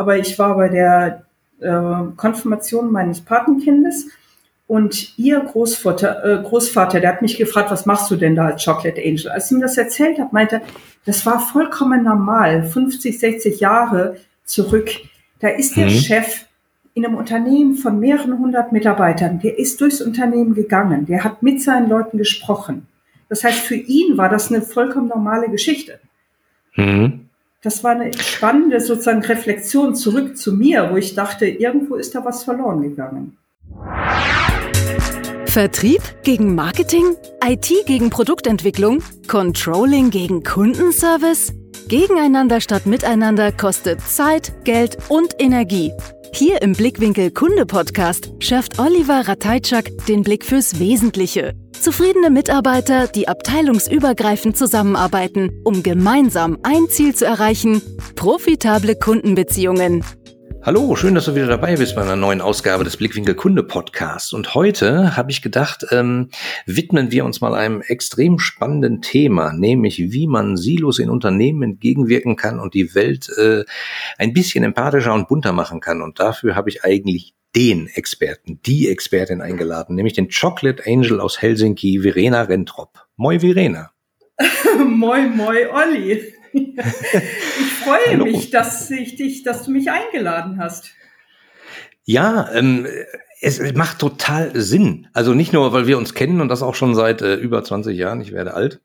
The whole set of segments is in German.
aber ich war bei der äh, Konfirmation meines Patenkindes und ihr Großvater, äh, Großvater, der hat mich gefragt, was machst du denn da als Chocolate Angel? Als ich ihm das erzählt habe, meinte, das war vollkommen normal, 50, 60 Jahre zurück. Da ist der mhm. Chef in einem Unternehmen von mehreren hundert Mitarbeitern, der ist durchs Unternehmen gegangen, der hat mit seinen Leuten gesprochen. Das heißt, für ihn war das eine vollkommen normale Geschichte. Mhm. Das war eine spannende sozusagen Reflexion zurück zu mir, wo ich dachte, irgendwo ist da was verloren gegangen. Vertrieb gegen Marketing? IT gegen Produktentwicklung? Controlling gegen Kundenservice? Gegeneinander statt miteinander kostet Zeit, Geld und Energie. Hier im Blickwinkel Kunde Podcast schärft Oliver Ratajczak den Blick fürs Wesentliche. Zufriedene Mitarbeiter, die abteilungsübergreifend zusammenarbeiten, um gemeinsam ein Ziel zu erreichen, profitable Kundenbeziehungen. Hallo, schön, dass du wieder dabei bist bei einer neuen Ausgabe des Blickwinkel Kunde Podcasts. Und heute habe ich gedacht, ähm, widmen wir uns mal einem extrem spannenden Thema, nämlich wie man Silos in Unternehmen entgegenwirken kann und die Welt äh, ein bisschen empathischer und bunter machen kann. Und dafür habe ich eigentlich den Experten, die Expertin eingeladen, nämlich den Chocolate Angel aus Helsinki, Verena Rentrop. Moi Verena. moi, moi, Olli. ich freue Hallo. mich, dass ich dich, dass du mich eingeladen hast. Ja, ähm, es macht total Sinn. Also nicht nur, weil wir uns kennen und das auch schon seit äh, über 20 Jahren, ich werde alt,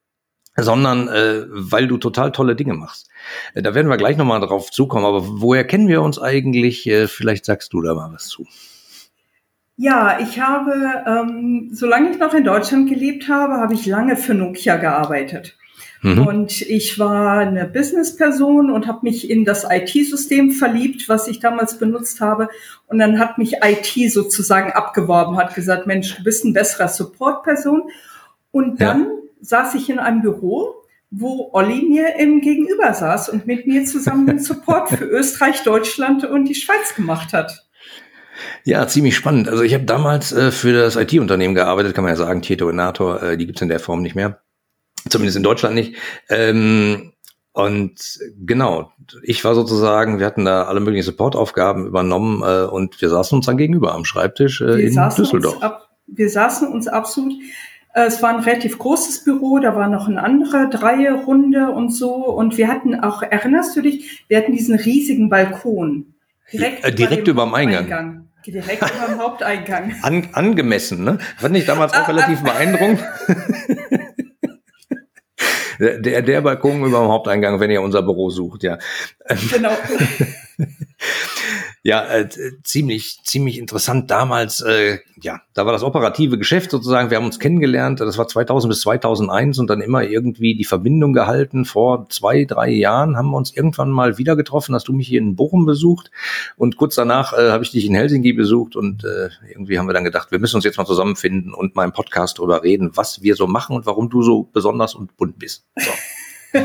sondern äh, weil du total tolle Dinge machst. Äh, da werden wir gleich nochmal drauf zukommen, aber woher kennen wir uns eigentlich? Äh, vielleicht sagst du da mal was zu. Ja, ich habe, ähm, solange ich noch in Deutschland gelebt habe, habe ich lange für Nokia gearbeitet. Mhm. Und ich war eine Businessperson und habe mich in das IT-System verliebt, was ich damals benutzt habe. Und dann hat mich IT sozusagen abgeworben, hat gesagt, Mensch, du bist ein besserer Support-Person. Und dann ja. saß ich in einem Büro, wo Olli mir im Gegenüber saß und mit mir zusammen den Support für Österreich, Deutschland und die Schweiz gemacht hat. Ja, ziemlich spannend. Also ich habe damals äh, für das IT-Unternehmen gearbeitet, kann man ja sagen, Tieto Inator, äh, die gibt's in der Form nicht mehr. Zumindest in Deutschland nicht. Ähm, und genau, ich war sozusagen, wir hatten da alle möglichen Supportaufgaben übernommen äh, und wir saßen uns dann gegenüber am Schreibtisch äh, in Düsseldorf. Ab, wir saßen uns absolut. Äh, es war ein relativ großes Büro, da war noch eine andere Dreierrunde und so. Und wir hatten auch, erinnerst du dich, wir hatten diesen riesigen Balkon. Direkt, äh, direkt über dem Eingang. Eingang. Direkt über dem Haupteingang. An, angemessen, ne? Fand ich damals auch relativ beeindruckend. der, der Balkon über dem Haupteingang, wenn ihr unser Büro sucht, ja. Genau. ja, äh, ziemlich, ziemlich interessant. Damals, äh, ja, da war das operative Geschäft sozusagen. Wir haben uns kennengelernt. Das war 2000 bis 2001 und dann immer irgendwie die Verbindung gehalten. Vor zwei, drei Jahren haben wir uns irgendwann mal wieder getroffen. Hast du mich hier in Bochum besucht und kurz danach äh, habe ich dich in Helsinki besucht und äh, irgendwie haben wir dann gedacht, wir müssen uns jetzt mal zusammenfinden und mal im Podcast drüber reden, was wir so machen und warum du so besonders und bunt bist. So.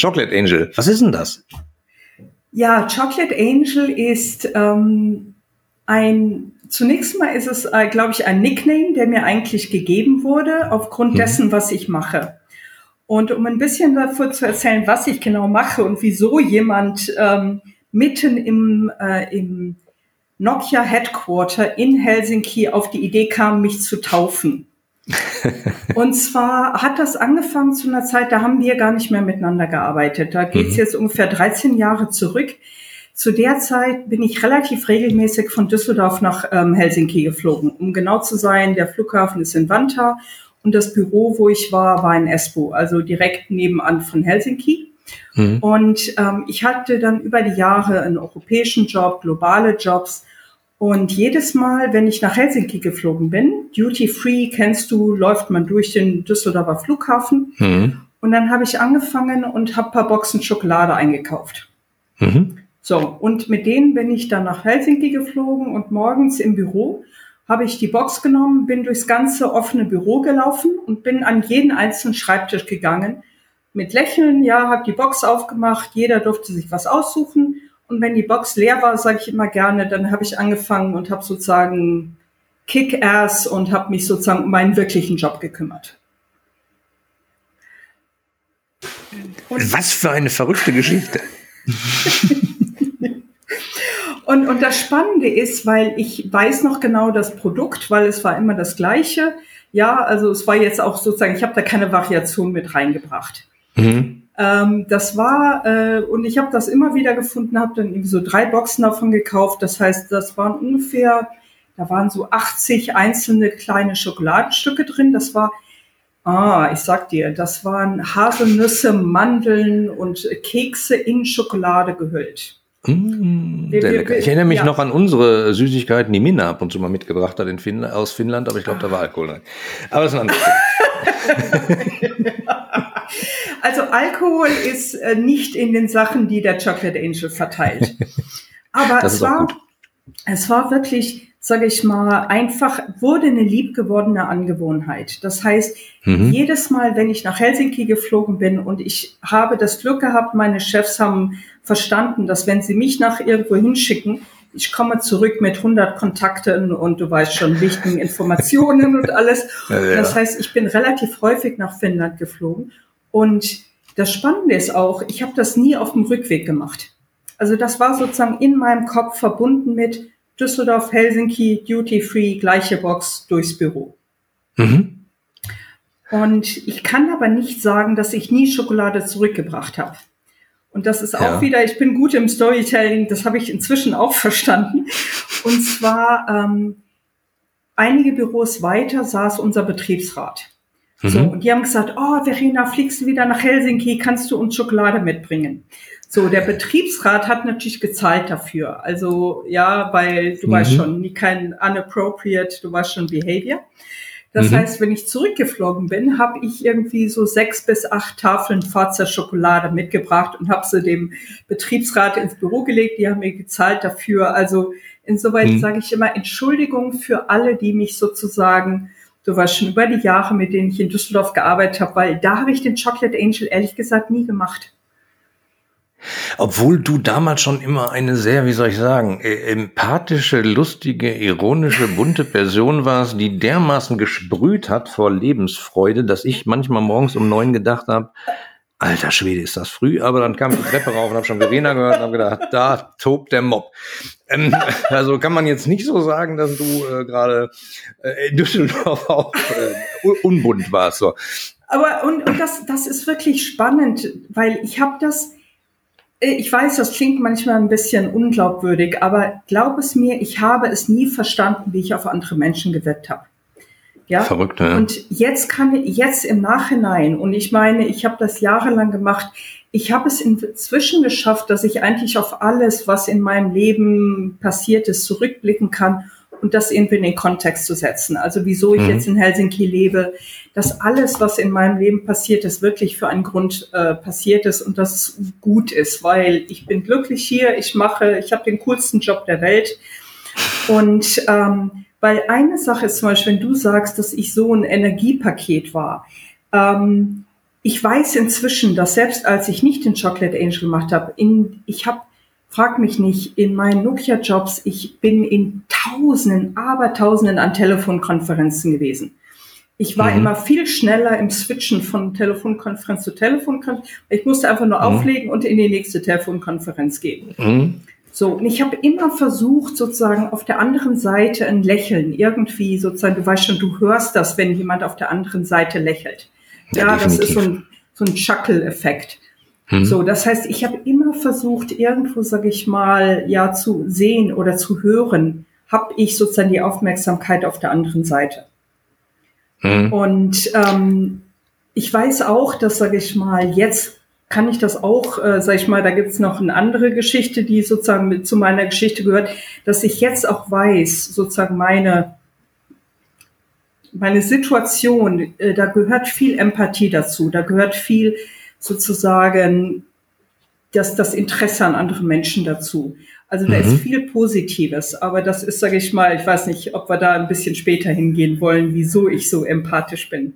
Chocolate Angel, was ist denn das? Ja, Chocolate Angel ist ähm, ein, zunächst mal ist es, äh, glaube ich, ein Nickname, der mir eigentlich gegeben wurde, aufgrund mhm. dessen, was ich mache. Und um ein bisschen davor zu erzählen, was ich genau mache und wieso jemand ähm, mitten im, äh, im Nokia Headquarter in Helsinki auf die Idee kam, mich zu taufen. und zwar hat das angefangen zu einer Zeit, da haben wir gar nicht mehr miteinander gearbeitet. Da geht's mhm. jetzt ungefähr 13 Jahre zurück. Zu der Zeit bin ich relativ regelmäßig von Düsseldorf nach ähm, Helsinki geflogen. Um genau zu sein, der Flughafen ist in Vantaa und das Büro, wo ich war, war in Espoo, also direkt nebenan von Helsinki. Mhm. Und ähm, ich hatte dann über die Jahre einen europäischen Job, globale Jobs und jedes Mal, wenn ich nach Helsinki geflogen bin, Duty Free kennst du, läuft man durch den Düsseldorfer Flughafen. Mhm. Und dann habe ich angefangen und habe paar Boxen Schokolade eingekauft. Mhm. So, und mit denen bin ich dann nach Helsinki geflogen und morgens im Büro habe ich die Box genommen, bin durchs ganze offene Büro gelaufen und bin an jeden einzelnen Schreibtisch gegangen. Mit Lächeln, ja, habe die Box aufgemacht, jeder durfte sich was aussuchen und wenn die Box leer war, sage ich immer gerne, dann habe ich angefangen und habe sozusagen Kick-Ass und habe mich sozusagen um meinen wirklichen Job gekümmert. Und Was für eine verrückte Geschichte. Und, und das Spannende ist, weil ich weiß noch genau das Produkt, weil es war immer das gleiche. Ja, also es war jetzt auch sozusagen, ich habe da keine Variation mit reingebracht. Mhm. Ähm, das war, äh, und ich habe das immer wieder gefunden, habe dann irgendwie so drei Boxen davon gekauft. Das heißt, das waren ungefähr, da waren so 80 einzelne kleine Schokoladenstücke drin. Das war, ah, ich sag dir, das waren Haselnüsse, Mandeln und Kekse in Schokolade gehüllt. Mmh, wir, wir, ich erinnere mich ja. noch an unsere Süßigkeiten, die Minna ab und zu mal mitgebracht hat in Finn aus Finnland, aber ich glaube, da war Alkohol rein. Aber es ist ein anderes Also Alkohol ist äh, nicht in den Sachen, die der Chocolate Angel verteilt. Aber es war, es war wirklich sage ich mal, einfach wurde eine liebgewordene Angewohnheit. Das heißt, mhm. jedes Mal, wenn ich nach Helsinki geflogen bin und ich habe das Glück gehabt, meine Chefs haben verstanden, dass wenn sie mich nach irgendwo hinschicken, ich komme zurück mit 100 Kontakten und du weißt schon, wichtigen Informationen und alles. Ja, ja. Das heißt, ich bin relativ häufig nach Finnland geflogen und das Spannende ist auch, ich habe das nie auf dem Rückweg gemacht. Also das war sozusagen in meinem Kopf verbunden mit, Düsseldorf, Helsinki, Duty Free, gleiche Box durchs Büro. Mhm. Und ich kann aber nicht sagen, dass ich nie Schokolade zurückgebracht habe. Und das ist auch ja. wieder, ich bin gut im Storytelling, das habe ich inzwischen auch verstanden. Und zwar ähm, einige Büros weiter saß unser Betriebsrat. Mhm. So, und die haben gesagt, oh, Verena, fliegst du wieder nach Helsinki, kannst du uns Schokolade mitbringen? So, der Betriebsrat hat natürlich gezahlt dafür. Also ja, weil du mhm. weißt schon, nie kein unappropriate, du weißt schon Behavior. Das mhm. heißt, wenn ich zurückgeflogen bin, habe ich irgendwie so sechs bis acht Tafeln Forza Schokolade mitgebracht und habe sie dem Betriebsrat ins Büro gelegt. Die haben mir gezahlt dafür. Also insoweit mhm. sage ich immer Entschuldigung für alle, die mich sozusagen, weißt schon über die Jahre, mit denen ich in Düsseldorf gearbeitet habe, weil da habe ich den Chocolate Angel ehrlich gesagt nie gemacht. Obwohl du damals schon immer eine sehr, wie soll ich sagen, äh, empathische, lustige, ironische, bunte Person warst, die dermaßen gesprüht hat vor Lebensfreude, dass ich manchmal morgens um neun gedacht habe, alter Schwede, ist das früh, aber dann kam die Treppe rauf und habe schon Verena gehört und habe gedacht, da tobt der Mob. Ähm, also kann man jetzt nicht so sagen, dass du äh, gerade äh, in Düsseldorf auch äh, unbunt warst. So. Aber und, und das, das ist wirklich spannend, weil ich habe das äh, ich weiß, das klingt manchmal ein bisschen unglaubwürdig, aber glaub es mir, ich habe es nie verstanden, wie ich auf andere Menschen gewirkt habe. Ja? Verrückt, ja. Und jetzt kann jetzt im Nachhinein, und ich meine, ich habe das jahrelang gemacht, ich habe es inzwischen geschafft, dass ich eigentlich auf alles, was in meinem Leben passiert ist, zurückblicken kann und das irgendwie in den Kontext zu setzen. Also wieso ich mhm. jetzt in Helsinki lebe, dass alles, was in meinem Leben passiert ist, wirklich für einen Grund äh, passiert ist und dass es gut ist, weil ich bin glücklich hier, ich mache, ich habe den coolsten Job der Welt und ähm, weil eine Sache ist zum Beispiel, wenn du sagst, dass ich so ein Energiepaket war. Ähm, ich weiß inzwischen, dass selbst als ich nicht den Chocolate Angel gemacht habe, in, ich habe frag mich nicht, in meinen Nokia-Jobs, ich bin in Tausenden, aber Tausenden an Telefonkonferenzen gewesen. Ich war mhm. immer viel schneller im Switchen von Telefonkonferenz zu Telefonkonferenz. Ich musste einfach nur mhm. auflegen und in die nächste Telefonkonferenz gehen. Mhm. So, und ich habe immer versucht, sozusagen auf der anderen Seite ein Lächeln, irgendwie sozusagen, du weißt schon, du hörst das, wenn jemand auf der anderen Seite lächelt. Ja, ja das ist so ein, so ein Chuckle-Effekt. Hm. So, das heißt, ich habe immer versucht, irgendwo, sage ich mal, ja, zu sehen oder zu hören, habe ich sozusagen die Aufmerksamkeit auf der anderen Seite. Hm. Und ähm, ich weiß auch, dass, sage ich mal, jetzt kann ich das auch, äh, sage ich mal, da gibt es noch eine andere Geschichte, die sozusagen mit zu meiner Geschichte gehört, dass ich jetzt auch weiß, sozusagen meine meine Situation, äh, da gehört viel Empathie dazu, da gehört viel sozusagen das, das Interesse an anderen Menschen dazu. Also da mhm. ist viel Positives, aber das ist, sage ich mal, ich weiß nicht, ob wir da ein bisschen später hingehen wollen, wieso ich so empathisch bin.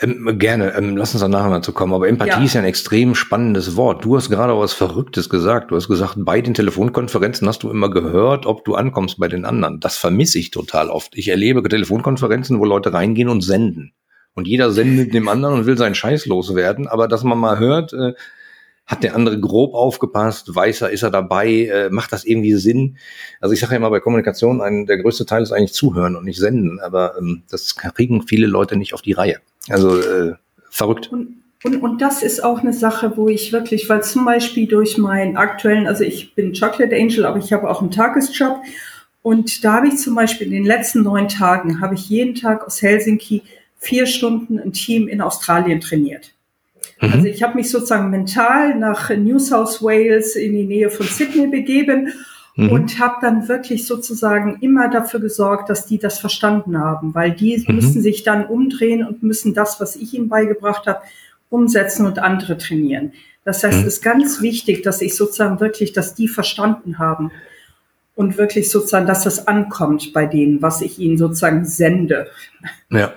Ähm, gerne, ähm, lass uns da nachher mal zu kommen. Aber Empathie ja. ist ja ein extrem spannendes Wort. Du hast gerade was Verrücktes gesagt. Du hast gesagt, bei den Telefonkonferenzen hast du immer gehört, ob du ankommst bei den anderen. Das vermisse ich total oft. Ich erlebe Telefonkonferenzen, wo Leute reingehen und senden und jeder sendet dem anderen und will seinen Scheiß loswerden, aber dass man mal hört, äh, hat der andere grob aufgepasst, weiß er, ist er dabei, äh, macht das irgendwie Sinn? Also ich sage ja immer bei Kommunikation, ein, der größte Teil ist eigentlich zuhören und nicht senden, aber ähm, das kriegen viele Leute nicht auf die Reihe. Also äh, verrückt. Und, und, und das ist auch eine Sache, wo ich wirklich, weil zum Beispiel durch meinen aktuellen, also ich bin Chocolate Angel, aber ich habe auch einen Tagesjob und da habe ich zum Beispiel in den letzten neun Tagen, habe ich jeden Tag aus Helsinki vier Stunden ein Team in Australien trainiert. Mhm. Also ich habe mich sozusagen mental nach New South Wales in die Nähe von Sydney begeben mhm. und habe dann wirklich sozusagen immer dafür gesorgt, dass die das verstanden haben, weil die mhm. müssen sich dann umdrehen und müssen das, was ich ihnen beigebracht habe, umsetzen und andere trainieren. Das heißt, mhm. es ist ganz wichtig, dass ich sozusagen wirklich, dass die verstanden haben und wirklich sozusagen, dass das ankommt bei denen, was ich ihnen sozusagen sende. Ja.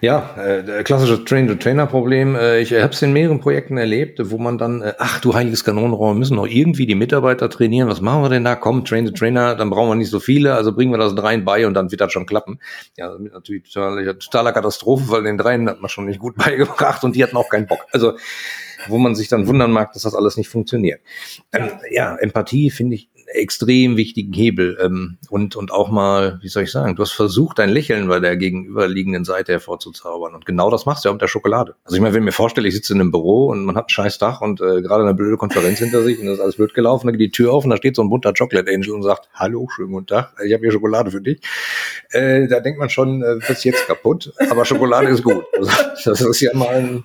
Ja, äh, klassische Train-to-Trainer-Problem. Äh, ich habe es in mehreren Projekten erlebt, wo man dann, äh, ach du heiliges Kanonenrohr, wir müssen noch irgendwie die Mitarbeiter trainieren. Was machen wir denn da? Komm, Train-to-Trainer, dann brauchen wir nicht so viele, also bringen wir das dreien bei und dann wird das schon klappen. Ja, natürlich totaler, totaler Katastrophe, weil den dreien hat man schon nicht gut beigebracht und die hatten auch keinen Bock. Also wo man sich dann wundern mag, dass das alles nicht funktioniert. Ähm, ja, Empathie finde ich extrem wichtigen Hebel ähm, und, und auch mal, wie soll ich sagen, du hast versucht, dein Lächeln bei der gegenüberliegenden Seite hervorzuzaubern. Und genau das machst du ja mit der Schokolade. Also ich meine, wenn ich mir vorstelle, ich sitze in einem Büro und man hat ein scheiß Dach und äh, gerade eine blöde Konferenz hinter sich und das ist alles blöd gelaufen, dann geht die Tür auf und da steht so ein bunter Chocolate Angel und sagt, hallo, schönen guten Tag, ich habe hier Schokolade für dich. Äh, da denkt man schon, äh, ist jetzt kaputt, aber Schokolade ist gut. Also, das ist ja mal ein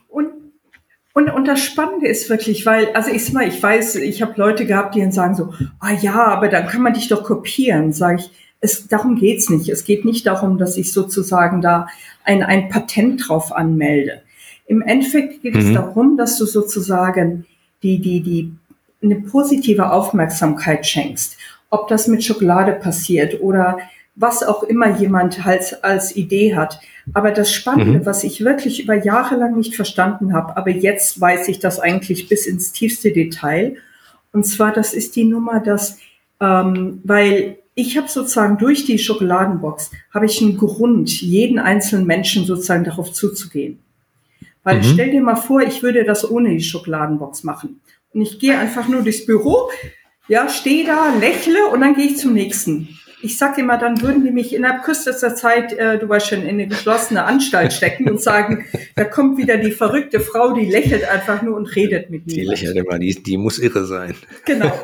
und und, das Spannende ist wirklich, weil, also ich sag mal, ich weiß, ich habe Leute gehabt, die dann sagen so, ah ja, aber dann kann man dich doch kopieren. Sage ich, es, darum geht's nicht. Es geht nicht darum, dass ich sozusagen da ein, ein Patent drauf anmelde. Im Endeffekt geht mhm. es darum, dass du sozusagen die, die, die, eine positive Aufmerksamkeit schenkst. Ob das mit Schokolade passiert oder was auch immer jemand halt als Idee hat. Aber das Spannende, mhm. was ich wirklich über Jahre lang nicht verstanden habe, aber jetzt weiß ich das eigentlich bis ins tiefste Detail. Und zwar, das ist die Nummer, dass, ähm, weil ich habe sozusagen durch die Schokoladenbox, habe ich einen Grund, jeden einzelnen Menschen sozusagen darauf zuzugehen. Weil mhm. stell dir mal vor, ich würde das ohne die Schokoladenbox machen. Und ich gehe einfach nur durchs Büro, ja, stehe da, lächle und dann gehe ich zum nächsten ich sage immer, dann würden die mich innerhalb kürzester Zeit, äh, du weißt schon, in eine geschlossene Anstalt stecken und sagen, da kommt wieder die verrückte Frau, die lächelt einfach nur und redet mit mir. Die lächelt immer, die, die muss irre sein. Genau.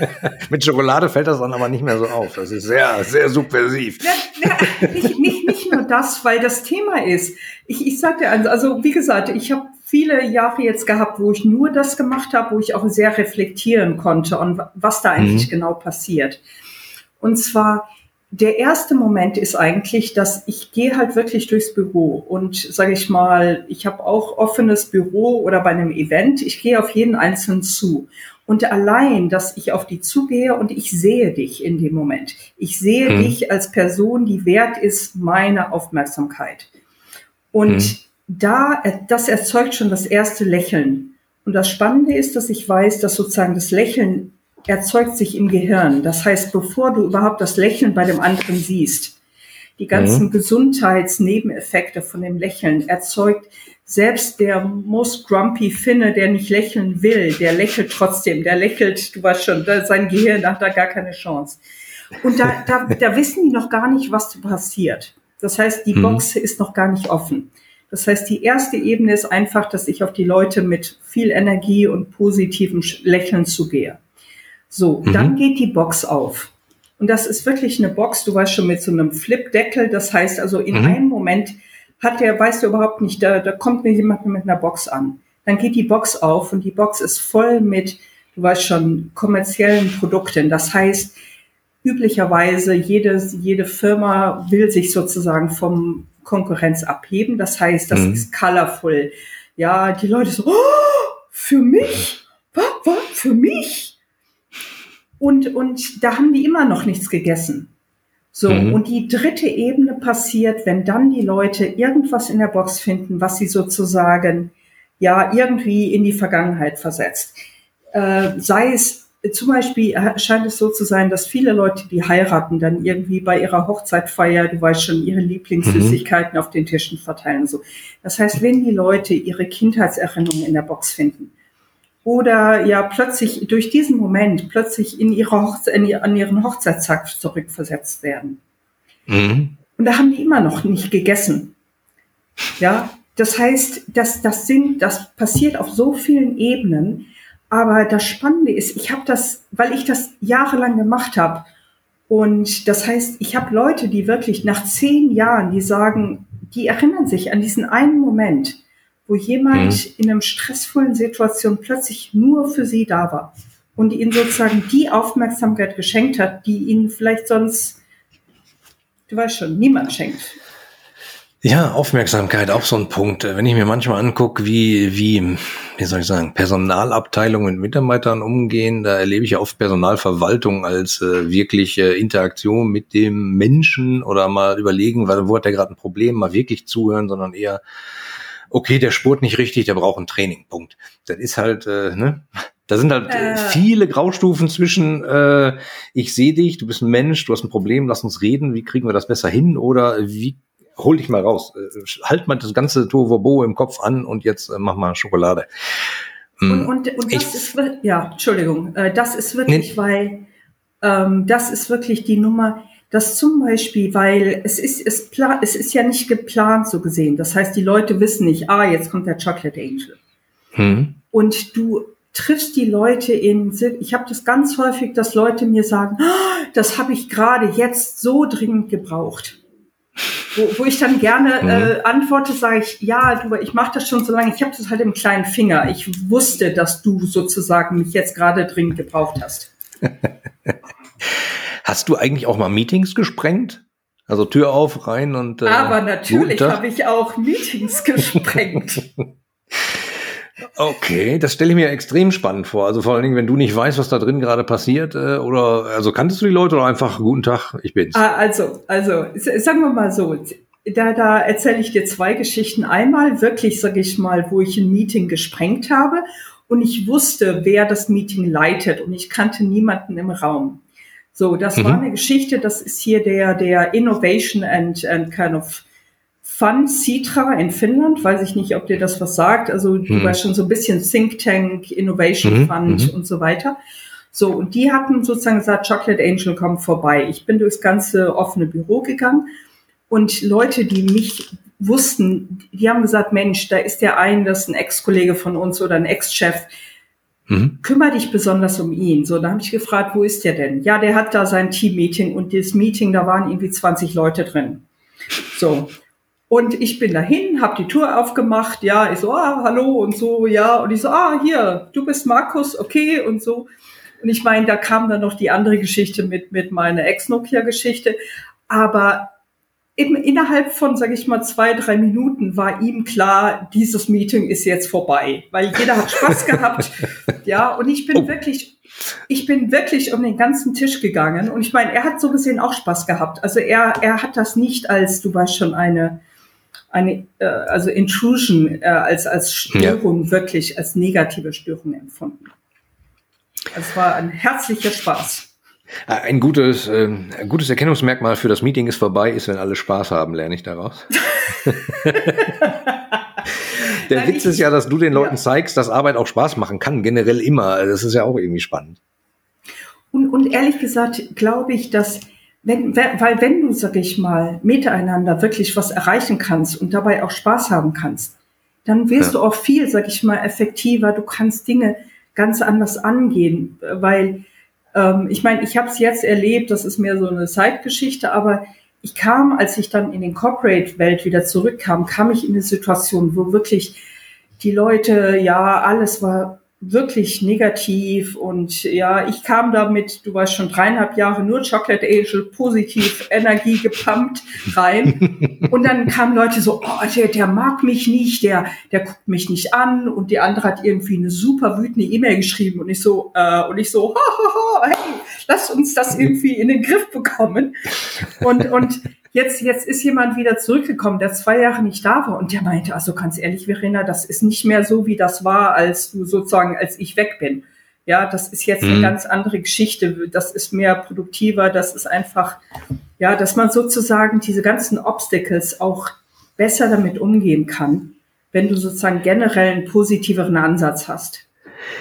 mit Schokolade fällt das dann aber nicht mehr so auf. Das ist sehr, sehr subversiv. Ja, ja, nicht, nicht, nicht nur das, weil das Thema ist. Ich, ich sagte, also wie gesagt, ich habe viele Jahre jetzt gehabt, wo ich nur das gemacht habe, wo ich auch sehr reflektieren konnte und was da eigentlich mhm. genau passiert. Und zwar, der erste Moment ist eigentlich, dass ich gehe halt wirklich durchs Büro und sage ich mal, ich habe auch offenes Büro oder bei einem Event, ich gehe auf jeden Einzelnen zu. Und allein, dass ich auf die zugehe und ich sehe dich in dem Moment. Ich sehe mhm. dich als Person, die wert ist meine Aufmerksamkeit. Und mhm. da, das erzeugt schon das erste Lächeln. Und das Spannende ist, dass ich weiß, dass sozusagen das Lächeln erzeugt sich im Gehirn. Das heißt, bevor du überhaupt das Lächeln bei dem anderen siehst, die ganzen mhm. Gesundheitsnebeneffekte von dem Lächeln erzeugt selbst der most grumpy Finne, der nicht lächeln will, der lächelt trotzdem, der lächelt, du weißt schon, sein Gehirn hat da gar keine Chance. Und da, da, da wissen die noch gar nicht, was passiert. Das heißt, die mhm. Box ist noch gar nicht offen. Das heißt, die erste Ebene ist einfach, dass ich auf die Leute mit viel Energie und positivem Lächeln zugehe. So, mhm. dann geht die Box auf. Und das ist wirklich eine Box, du weißt schon, mit so einem Flip-Deckel. Das heißt also, in mhm. einem Moment hat der, weißt du überhaupt nicht, da, da kommt mir jemand mit einer Box an. Dann geht die Box auf und die Box ist voll mit, du weißt schon, kommerziellen Produkten. Das heißt, üblicherweise jede, jede Firma will sich sozusagen vom Konkurrenz abheben. Das heißt, das mhm. ist colorful. Ja, die Leute so, oh, für mich? Was? Was? Für mich? Und, und da haben die immer noch nichts gegessen. So, mhm. und die dritte Ebene passiert, wenn dann die Leute irgendwas in der Box finden, was sie sozusagen ja irgendwie in die Vergangenheit versetzt. Äh, sei es zum Beispiel scheint es so zu sein, dass viele Leute, die heiraten, dann irgendwie bei ihrer Hochzeitfeier, du weißt schon, ihre Lieblingssüßigkeiten mhm. auf den Tischen verteilen. So. Das heißt, wenn die Leute ihre Kindheitserinnerungen in der Box finden, oder ja plötzlich durch diesen Moment plötzlich in ihre Hochze in an ihren Hochzeitstag zurückversetzt werden. Mhm. Und da haben die immer noch nicht gegessen. Ja, das heißt, das, das sind, das passiert auf so vielen Ebenen. Aber das Spannende ist, ich habe das, weil ich das jahrelang gemacht habe. Und das heißt, ich habe Leute, die wirklich nach zehn Jahren, die sagen, die erinnern sich an diesen einen Moment, wo jemand mhm. in einer stressvollen Situation plötzlich nur für sie da war und ihnen sozusagen die Aufmerksamkeit geschenkt hat, die ihnen vielleicht sonst, du weißt schon, niemand schenkt. Ja, Aufmerksamkeit, auch so ein Punkt. Wenn ich mir manchmal angucke, wie, wie, wie soll ich sagen, Personalabteilungen mit Mitarbeitern umgehen, da erlebe ich ja oft Personalverwaltung als äh, wirklich äh, Interaktion mit dem Menschen oder mal überlegen, wo hat der gerade ein Problem, mal wirklich zuhören, sondern eher, okay, der spurt nicht richtig, der braucht ein Training. Punkt. Das ist halt, äh, ne? Da sind halt äh. viele Graustufen zwischen, äh, ich sehe dich, du bist ein Mensch, du hast ein Problem, lass uns reden, wie kriegen wir das besser hin oder wie hol dich mal raus. Äh, halt mal das ganze Tohuwabohu im Kopf an und jetzt äh, mach mal Schokolade. Und, hm. und, und das ich, ist, ja, Entschuldigung, äh, das ist wirklich, nee. weil ähm, das ist wirklich die Nummer, dass zum Beispiel, weil es ist, es, es ist ja nicht geplant so gesehen. Das heißt, die Leute wissen nicht, ah, jetzt kommt der Chocolate Angel. Hm. Und du triffst die Leute in, ich habe das ganz häufig, dass Leute mir sagen, oh, das habe ich gerade jetzt so dringend gebraucht wo, wo ich dann gerne mhm. äh, antworte, sage ich, ja, du, ich mache das schon so lange, ich habe das halt im kleinen Finger. Ich wusste, dass du sozusagen mich jetzt gerade dringend gebraucht hast. hast du eigentlich auch mal Meetings gesprengt? Also Tür auf, rein und. Äh, Aber natürlich habe ich auch Meetings gesprengt. Okay, das stelle ich mir extrem spannend vor. Also vor allen Dingen, wenn du nicht weißt, was da drin gerade passiert, äh, oder also kanntest du die Leute oder einfach guten Tag, ich bin's. Ah, also, also sagen wir mal so, da, da erzähle ich dir zwei Geschichten. Einmal wirklich, sage ich mal, wo ich ein Meeting gesprengt habe und ich wusste, wer das Meeting leitet und ich kannte niemanden im Raum. So, das mhm. war eine Geschichte, das ist hier der, der Innovation and, and kind of Fun Citra in Finnland, weiß ich nicht, ob dir das was sagt. Also du hm. weißt schon so ein bisschen Think Tank, Innovation mhm. Fund mhm. und so weiter. So, und die hatten sozusagen gesagt, Chocolate Angel, komm vorbei. Ich bin durchs ganze offene Büro gegangen und Leute, die mich wussten, die haben gesagt, Mensch, da ist der ein, das ist ein Ex-Kollege von uns oder ein Ex-Chef. Mhm. Kümmer dich besonders um ihn. So, da habe ich gefragt, wo ist der denn? Ja, der hat da sein Team-Meeting und dieses Meeting, da waren irgendwie 20 Leute drin. So, und ich bin dahin, habe die Tour aufgemacht, ja, ich so, ah, hallo und so, ja, und ich so, ah, hier, du bist Markus, okay und so. Und ich meine, da kam dann noch die andere Geschichte mit, mit meiner Ex-Nokia-Geschichte. Aber eben innerhalb von, sage ich mal, zwei, drei Minuten war ihm klar, dieses Meeting ist jetzt vorbei, weil jeder hat Spaß gehabt. Ja, und ich bin oh. wirklich, ich bin wirklich um den ganzen Tisch gegangen. Und ich meine, er hat so gesehen auch Spaß gehabt. Also er, er hat das nicht als, du weißt schon, eine, eine äh, also Intrusion äh, als, als Störung ja. wirklich als negative Störung empfunden. Es war ein herzlicher Spaß. Äh, ein gutes, äh, ein gutes Erkennungsmerkmal für das Meeting ist vorbei, ist, wenn alle Spaß haben, lerne ich daraus. Der Nein, Witz ist ja, dass du den Leuten ja. zeigst, dass Arbeit auch Spaß machen kann, generell immer. Das ist ja auch irgendwie spannend. Und, und ehrlich gesagt glaube ich, dass wenn, weil wenn du, sag ich mal, miteinander wirklich was erreichen kannst und dabei auch Spaß haben kannst, dann wirst ja. du auch viel, sag ich mal, effektiver. Du kannst Dinge ganz anders angehen, weil ähm, ich meine, ich habe es jetzt erlebt, das ist mehr so eine Zeitgeschichte, aber ich kam, als ich dann in den Corporate-Welt wieder zurückkam, kam ich in eine Situation, wo wirklich die Leute, ja, alles war wirklich negativ und ja, ich kam damit, du weißt schon, dreieinhalb Jahre nur Chocolate Angel, positiv, Energie gepumpt rein. Und dann kamen Leute so, oh, der, der mag mich nicht, der, der guckt mich nicht an. Und die andere hat irgendwie eine super wütende E-Mail geschrieben und ich so, äh, und ich so, ha, ha, ha, hey, lass uns das irgendwie in den Griff bekommen. Und, und jetzt, jetzt ist jemand wieder zurückgekommen, der zwei Jahre nicht da war und der meinte, also ganz ehrlich, Verena, das ist nicht mehr so, wie das war, als du sozusagen, als ich weg bin. Ja, das ist jetzt mhm. eine ganz andere Geschichte. Das ist mehr produktiver. Das ist einfach, ja, dass man sozusagen diese ganzen Obstacles auch besser damit umgehen kann, wenn du sozusagen generell einen positiveren Ansatz hast.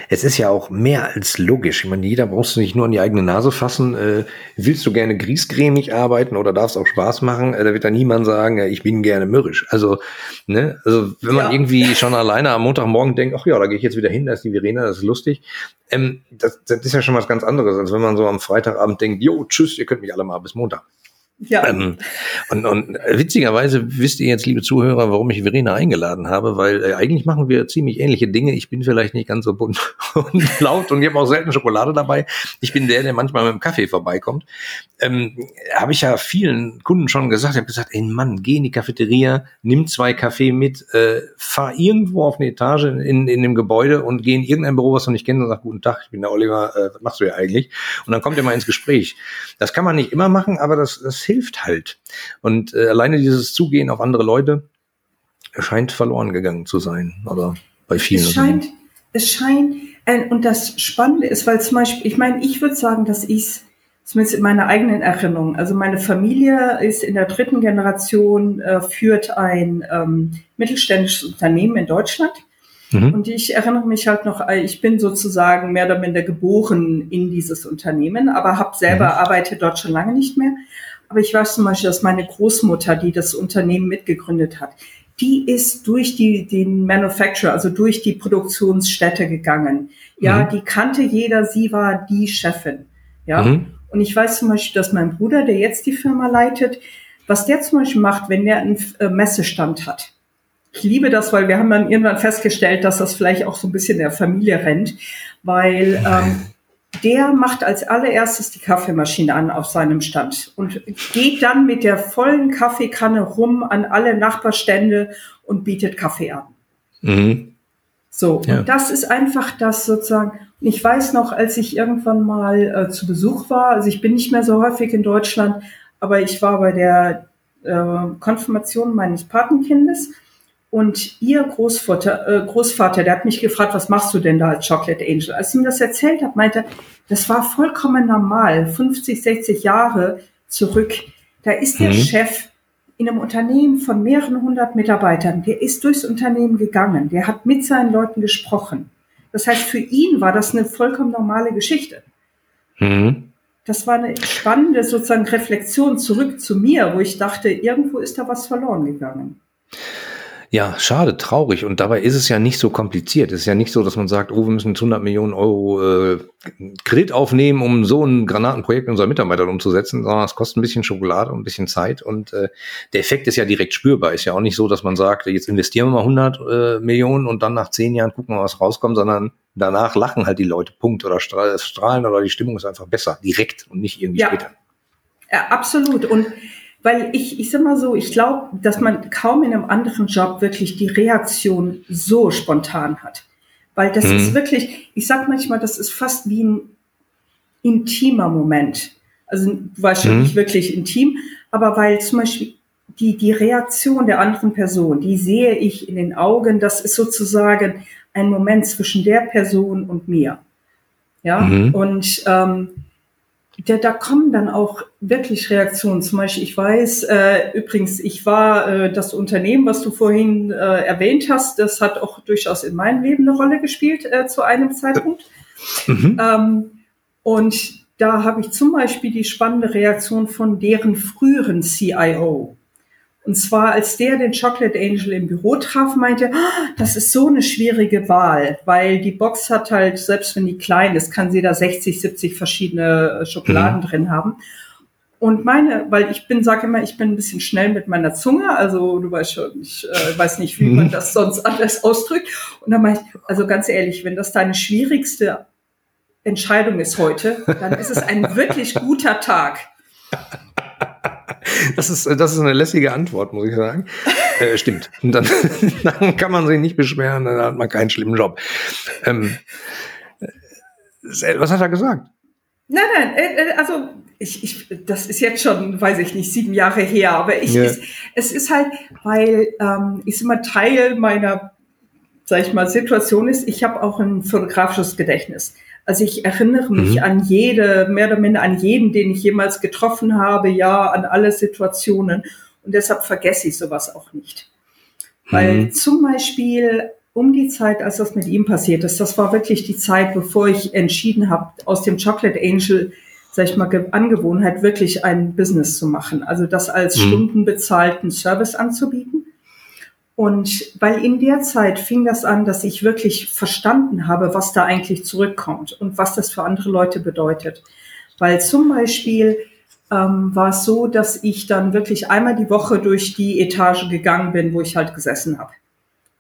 Es ist ja auch mehr als logisch. Ich meine, jeder brauchst du nicht nur an die eigene Nase fassen. Äh, willst du gerne griesgrämig arbeiten oder darfst auch Spaß machen? Äh, da wird da niemand sagen, äh, ich bin gerne mürrisch. Also, ne, also wenn man ja. irgendwie schon alleine am Montagmorgen denkt, ach ja, da gehe ich jetzt wieder hin, da ist die Verena, das ist lustig. Ähm, das, das ist ja schon was ganz anderes, als wenn man so am Freitagabend denkt, jo, tschüss, ihr könnt mich alle mal bis Montag. Ja. Ähm, und, und witzigerweise wisst ihr jetzt, liebe Zuhörer, warum ich Verena eingeladen habe, weil äh, eigentlich machen wir ziemlich ähnliche Dinge. Ich bin vielleicht nicht ganz so bunt und laut und ich habe auch selten Schokolade dabei. Ich bin der, der manchmal mit dem Kaffee vorbeikommt. Ähm, habe ich ja vielen Kunden schon gesagt. Ich habe gesagt, ey Mann, geh in die Cafeteria, nimm zwei Kaffee mit, äh, fahr irgendwo auf eine Etage in, in dem Gebäude und geh in irgendein Büro, was du nicht kennst und sag, guten Tag, ich bin der Oliver, äh, was machst du hier eigentlich? Und dann kommt ihr mal ins Gespräch. Das kann man nicht immer machen, aber das, das hilft halt. Und äh, alleine dieses Zugehen auf andere Leute scheint verloren gegangen zu sein. Oder bei vielen. Es scheint, es scheint, äh, und das Spannende ist, weil zum Beispiel, ich meine, ich würde sagen, dass ich zumindest in meiner eigenen Erinnerung, also meine Familie ist in der dritten Generation, äh, führt ein ähm, mittelständisches Unternehmen in Deutschland. Mhm. Und ich erinnere mich halt noch, äh, ich bin sozusagen mehr oder minder geboren in dieses Unternehmen, aber habe selber mhm. arbeitet dort schon lange nicht mehr. Aber ich weiß zum Beispiel, dass meine Großmutter, die das Unternehmen mitgegründet hat, die ist durch die, den Manufacturer, also durch die Produktionsstätte gegangen. Ja, mhm. die kannte jeder, sie war die Chefin. Ja. Mhm. Und ich weiß zum Beispiel, dass mein Bruder, der jetzt die Firma leitet, was der zum Beispiel macht, wenn der einen äh, Messestand hat. Ich liebe das, weil wir haben dann irgendwann festgestellt, dass das vielleicht auch so ein bisschen der Familie rennt, weil ähm, der macht als allererstes die Kaffeemaschine an auf seinem Stand und geht dann mit der vollen Kaffeekanne rum an alle Nachbarstände und bietet Kaffee an. Mhm. So, ja. und das ist einfach das sozusagen. Ich weiß noch, als ich irgendwann mal äh, zu Besuch war, also ich bin nicht mehr so häufig in Deutschland, aber ich war bei der äh, Konfirmation meines Patenkindes und ihr Großvater, äh, Großvater, der hat mich gefragt, was machst du denn da als Chocolate Angel? Als ich ihm das erzählt habe, meinte, das war vollkommen normal, 50, 60 Jahre zurück. Da ist der mhm. Chef in einem Unternehmen von mehreren hundert Mitarbeitern, der ist durchs Unternehmen gegangen, der hat mit seinen Leuten gesprochen. Das heißt, für ihn war das eine vollkommen normale Geschichte. Mhm. Das war eine spannende sozusagen Reflexion zurück zu mir, wo ich dachte, irgendwo ist da was verloren gegangen. Ja, schade, traurig. Und dabei ist es ja nicht so kompliziert. Es ist ja nicht so, dass man sagt, oh, wir müssen jetzt 100 Millionen Euro äh, Kredit aufnehmen, um so ein Granatenprojekt unserer Mitarbeiter umzusetzen, sondern es kostet ein bisschen Schokolade und ein bisschen Zeit. Und äh, der Effekt ist ja direkt spürbar. Ist ja auch nicht so, dass man sagt, jetzt investieren wir mal 100 äh, Millionen und dann nach zehn Jahren gucken wir, was rauskommt, sondern danach lachen halt die Leute, Punkt, oder strahlen oder die Stimmung ist einfach besser, direkt und nicht irgendwie ja. später. Ja, absolut. Und weil ich, ich sag mal so, ich glaube, dass man kaum in einem anderen Job wirklich die Reaktion so spontan hat. Weil das mhm. ist wirklich, ich sag manchmal, das ist fast wie ein intimer Moment. Also schon mhm. wirklich intim, aber weil zum Beispiel die, die Reaktion der anderen Person, die sehe ich in den Augen, das ist sozusagen ein Moment zwischen der Person und mir. Ja, mhm. und ähm, da, da kommen dann auch wirklich Reaktionen. Zum Beispiel, ich weiß, äh, übrigens, ich war äh, das Unternehmen, was du vorhin äh, erwähnt hast, das hat auch durchaus in meinem Leben eine Rolle gespielt äh, zu einem Zeitpunkt. Mhm. Ähm, und da habe ich zum Beispiel die spannende Reaktion von deren früheren CIO. Und zwar, als der den Chocolate Angel im Büro traf, meinte, ah, das ist so eine schwierige Wahl, weil die Box hat halt, selbst wenn die klein ist, kann sie da 60, 70 verschiedene äh, Schokoladen mhm. drin haben. Und meine, weil ich bin, sage immer, ich bin ein bisschen schnell mit meiner Zunge, also du weißt schon, ich äh, weiß nicht, wie man mhm. das sonst anders ausdrückt. Und dann meine ich, also ganz ehrlich, wenn das deine schwierigste Entscheidung ist heute, dann ist es ein wirklich guter Tag. Das ist, das ist eine lässige Antwort, muss ich sagen. Äh, stimmt. Und dann, dann kann man sich nicht beschweren, dann hat man keinen schlimmen Job. Ähm, äh, was hat er gesagt? Nein, nein, äh, äh, also ich, ich, das ist jetzt schon, weiß ich nicht, sieben Jahre her, aber ich, ja. es, es ist halt, weil ähm, ist immer Teil meiner, sag ich mal, Situation ist, ich habe auch ein fotografisches Gedächtnis. Also ich erinnere mich mhm. an jede, mehr oder minder an jeden, den ich jemals getroffen habe, ja, an alle Situationen. Und deshalb vergesse ich sowas auch nicht. Weil mhm. zum Beispiel um die Zeit, als das mit ihm passiert ist, das war wirklich die Zeit, bevor ich entschieden habe, aus dem Chocolate Angel, sag ich mal, Angewohnheit wirklich ein Business zu machen. Also das als mhm. stundenbezahlten Service anzubieten. Und weil in der Zeit fing das an, dass ich wirklich verstanden habe, was da eigentlich zurückkommt und was das für andere Leute bedeutet. Weil zum Beispiel ähm, war es so, dass ich dann wirklich einmal die Woche durch die Etage gegangen bin, wo ich halt gesessen habe.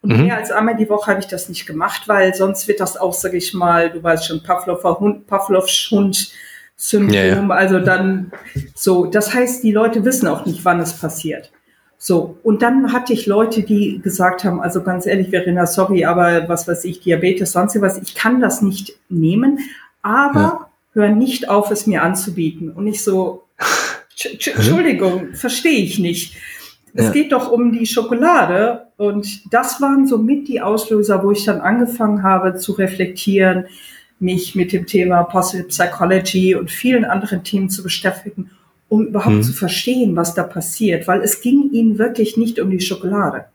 Und mhm. mehr als einmal die Woche habe ich das nicht gemacht, weil sonst wird das auch, sage ich mal, du weißt schon, Pavlover Hund, Pavlovs Hund Syndrom. Ja, ja. Also dann so, das heißt, die Leute wissen auch nicht, wann es passiert. So, und dann hatte ich Leute, die gesagt haben, also ganz ehrlich, Verena, sorry, aber was weiß ich, Diabetes, sonst was, ich kann das nicht nehmen, aber ja. hör nicht auf, es mir anzubieten. Und ich so, Entschuldigung, verstehe ich nicht. Es ja. geht doch um die Schokolade. Und das waren so mit die Auslöser, wo ich dann angefangen habe zu reflektieren, mich mit dem Thema Positive Psychology und vielen anderen Themen zu beschäftigen, um überhaupt hm. zu verstehen, was da passiert. Weil es ging ihnen wirklich nicht um die Schokolade.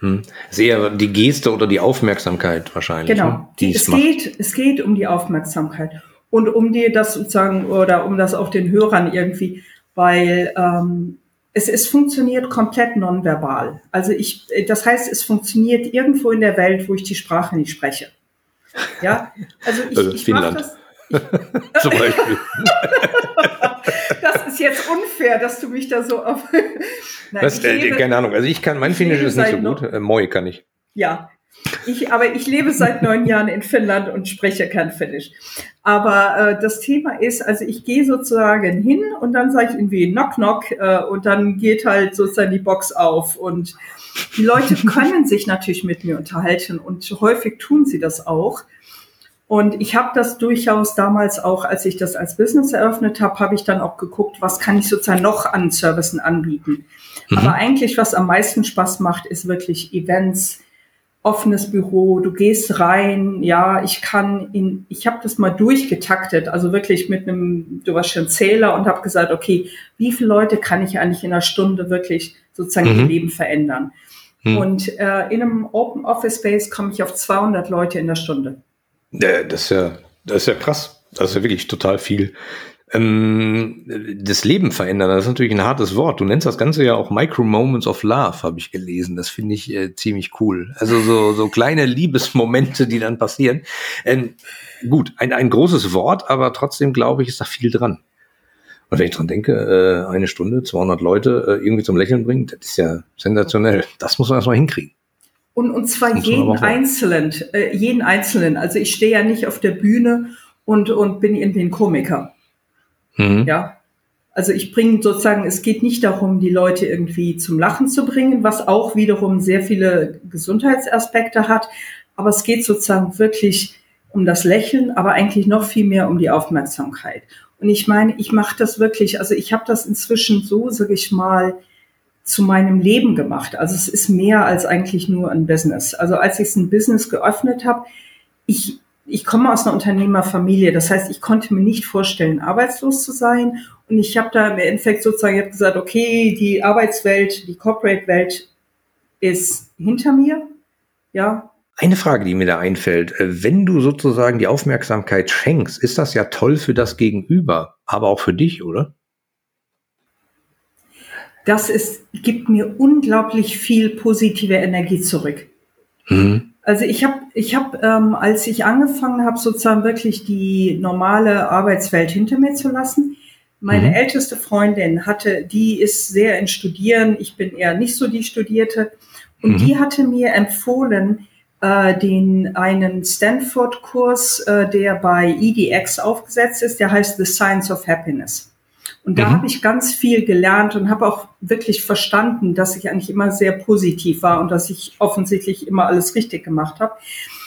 Hm. Es ist eher die Geste oder die Aufmerksamkeit wahrscheinlich. Genau. Ne, die es, geht, es geht um die Aufmerksamkeit. Und um dir das sozusagen oder um das auch den Hörern irgendwie, weil ähm, es, es funktioniert komplett nonverbal. Also ich, das heißt, es funktioniert irgendwo in der Welt, wo ich die Sprache nicht spreche. Ja, also ich, also ich Finnland. Das, ich, Zum Beispiel. das ist jetzt unfair, dass du mich da so auf. Nein, das, äh, lebe, keine Ahnung. Also ich kann, mein Finnisch ist nicht so gut. Äh, Moi kann ich. Ja, ich, aber ich lebe seit neun Jahren in Finnland und spreche kein Finnisch. Aber äh, das Thema ist, also ich gehe sozusagen hin und dann sage ich irgendwie Knock Knock äh, und dann geht halt sozusagen die Box auf und die Leute können sich natürlich mit mir unterhalten und häufig tun sie das auch. Und ich habe das durchaus damals auch, als ich das als Business eröffnet habe, habe ich dann auch geguckt, was kann ich sozusagen noch an Services anbieten. Mhm. Aber eigentlich, was am meisten Spaß macht, ist wirklich Events, offenes Büro, du gehst rein, ja, ich kann in, ich habe das mal durchgetaktet, also wirklich mit einem, du warst schon Zähler und habe gesagt, okay, wie viele Leute kann ich eigentlich in einer Stunde wirklich sozusagen mhm. ihr Leben verändern? Mhm. Und äh, in einem Open Office Space komme ich auf 200 Leute in der Stunde. Ja, das ist ja, das ist ja krass. Das ist ja wirklich total viel ähm, das Leben verändern. Das ist natürlich ein hartes Wort. Du nennst das Ganze ja auch Micro Moments of Love, habe ich gelesen. Das finde ich äh, ziemlich cool. Also so, so kleine Liebesmomente, die dann passieren. Ähm, gut, ein, ein großes Wort, aber trotzdem glaube ich, ist da viel dran. Und wenn ich dran denke, äh, eine Stunde, 200 Leute äh, irgendwie zum Lächeln bringen, das ist ja sensationell. Das muss man erstmal hinkriegen. Und, und zwar jeden Einzelnen, äh, jeden Einzelnen. Also ich stehe ja nicht auf der Bühne und, und bin irgendwie ein Komiker. Mhm. Ja. Also ich bringe sozusagen, es geht nicht darum, die Leute irgendwie zum Lachen zu bringen, was auch wiederum sehr viele Gesundheitsaspekte hat. Aber es geht sozusagen wirklich um das Lächeln, aber eigentlich noch viel mehr um die Aufmerksamkeit. Und ich meine, ich mache das wirklich, also ich habe das inzwischen so, sage ich mal, zu meinem Leben gemacht. Also es ist mehr als eigentlich nur ein Business. Also als ich ein Business geöffnet habe, ich ich komme aus einer Unternehmerfamilie. Das heißt, ich konnte mir nicht vorstellen, arbeitslos zu sein. Und ich habe da im Endeffekt sozusagen gesagt, okay, die Arbeitswelt, die Corporate-Welt ist hinter mir. Ja. Eine Frage, die mir da einfällt. Äh, wenn du sozusagen die Aufmerksamkeit schenkst, ist das ja toll für das Gegenüber, aber auch für dich, oder? Das ist, gibt mir unglaublich viel positive Energie zurück. Mhm. Also ich habe, ich hab, ähm, als ich angefangen habe, sozusagen wirklich die normale Arbeitswelt hinter mir zu lassen, meine mhm. älteste Freundin hatte, die ist sehr in Studieren, ich bin eher nicht so die Studierte, und mhm. die hatte mir empfohlen, äh, den einen Stanford-Kurs, äh, der bei EDX aufgesetzt ist, der heißt The Science of Happiness. Und da mhm. habe ich ganz viel gelernt und habe auch wirklich verstanden, dass ich eigentlich immer sehr positiv war und dass ich offensichtlich immer alles richtig gemacht habe.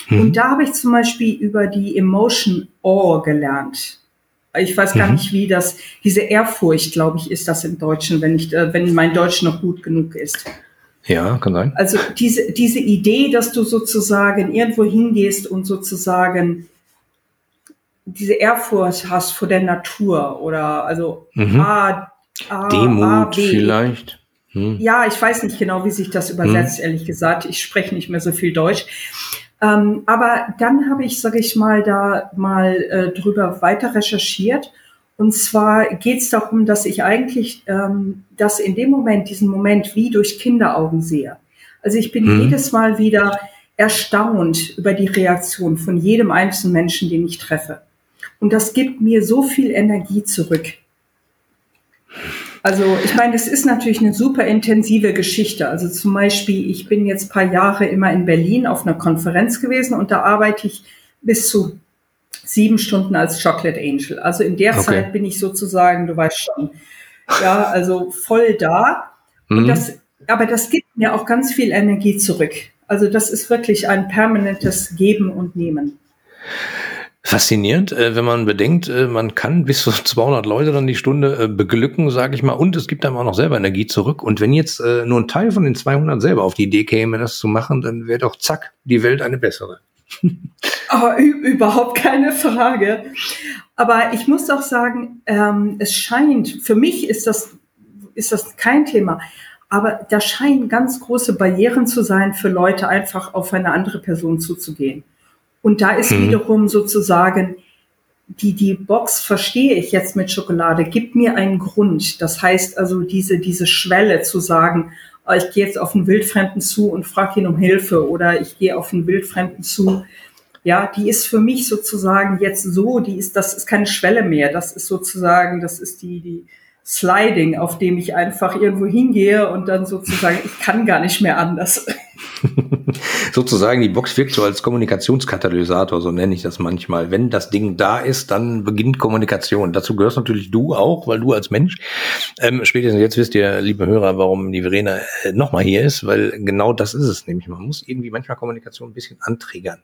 Mhm. Und da habe ich zum Beispiel über die Emotion Awe gelernt. Ich weiß gar mhm. nicht, wie das, diese Ehrfurcht, glaube ich, ist das im Deutschen, wenn ich, äh, wenn mein Deutsch noch gut genug ist. Ja, kann sein. Also diese, diese Idee, dass du sozusagen irgendwo hingehst und sozusagen diese Ehrfurcht hast vor der Natur oder also mhm. A, A, Demut A, vielleicht. hm. ja, ich weiß nicht genau, wie sich das übersetzt, hm. ehrlich gesagt. Ich spreche nicht mehr so viel Deutsch. Ähm, aber dann habe ich, sage ich mal, da mal äh, drüber weiter recherchiert. Und zwar geht es darum, dass ich eigentlich ähm, das in dem Moment, diesen Moment wie durch Kinderaugen sehe. Also ich bin hm. jedes Mal wieder erstaunt über die Reaktion von jedem einzelnen Menschen, den ich treffe. Und das gibt mir so viel Energie zurück. Also ich meine, das ist natürlich eine super intensive Geschichte. Also zum Beispiel, ich bin jetzt paar Jahre immer in Berlin auf einer Konferenz gewesen und da arbeite ich bis zu sieben Stunden als Chocolate Angel. Also in der okay. Zeit bin ich sozusagen, du weißt schon, ja, also voll da. Mhm. Das, aber das gibt mir auch ganz viel Energie zurück. Also das ist wirklich ein permanentes Geben und Nehmen. Faszinierend, äh, wenn man bedenkt, äh, man kann bis zu 200 Leute dann die Stunde äh, beglücken, sage ich mal, und es gibt einem auch noch selber Energie zurück. Und wenn jetzt nur ein Teil von den 200 selber auf die Idee käme, das zu machen, dann wäre doch zack die Welt eine bessere. Aber überhaupt keine Frage. Aber ich muss auch sagen, ähm, es scheint, für mich ist das, ist das kein Thema. Aber da scheinen ganz große Barrieren zu sein, für Leute einfach auf eine andere Person zuzugehen. Und da ist mhm. wiederum sozusagen, die, die Box verstehe ich jetzt mit Schokolade, gibt mir einen Grund. Das heißt also, diese, diese Schwelle zu sagen, oh, ich gehe jetzt auf einen Wildfremden zu und frage ihn um Hilfe oder ich gehe auf einen Wildfremden zu. Ja, die ist für mich sozusagen jetzt so, die ist, das ist keine Schwelle mehr. Das ist sozusagen, das ist die, die, Sliding, auf dem ich einfach irgendwo hingehe und dann sozusagen, ich kann gar nicht mehr anders. sozusagen, die Box wirkt so als Kommunikationskatalysator, so nenne ich das manchmal. Wenn das Ding da ist, dann beginnt Kommunikation. Dazu gehörst natürlich du auch, weil du als Mensch, ähm, spätestens jetzt wisst ihr, liebe Hörer, warum die Verena äh, nochmal hier ist, weil genau das ist es nämlich. Man muss irgendwie manchmal Kommunikation ein bisschen anträgern.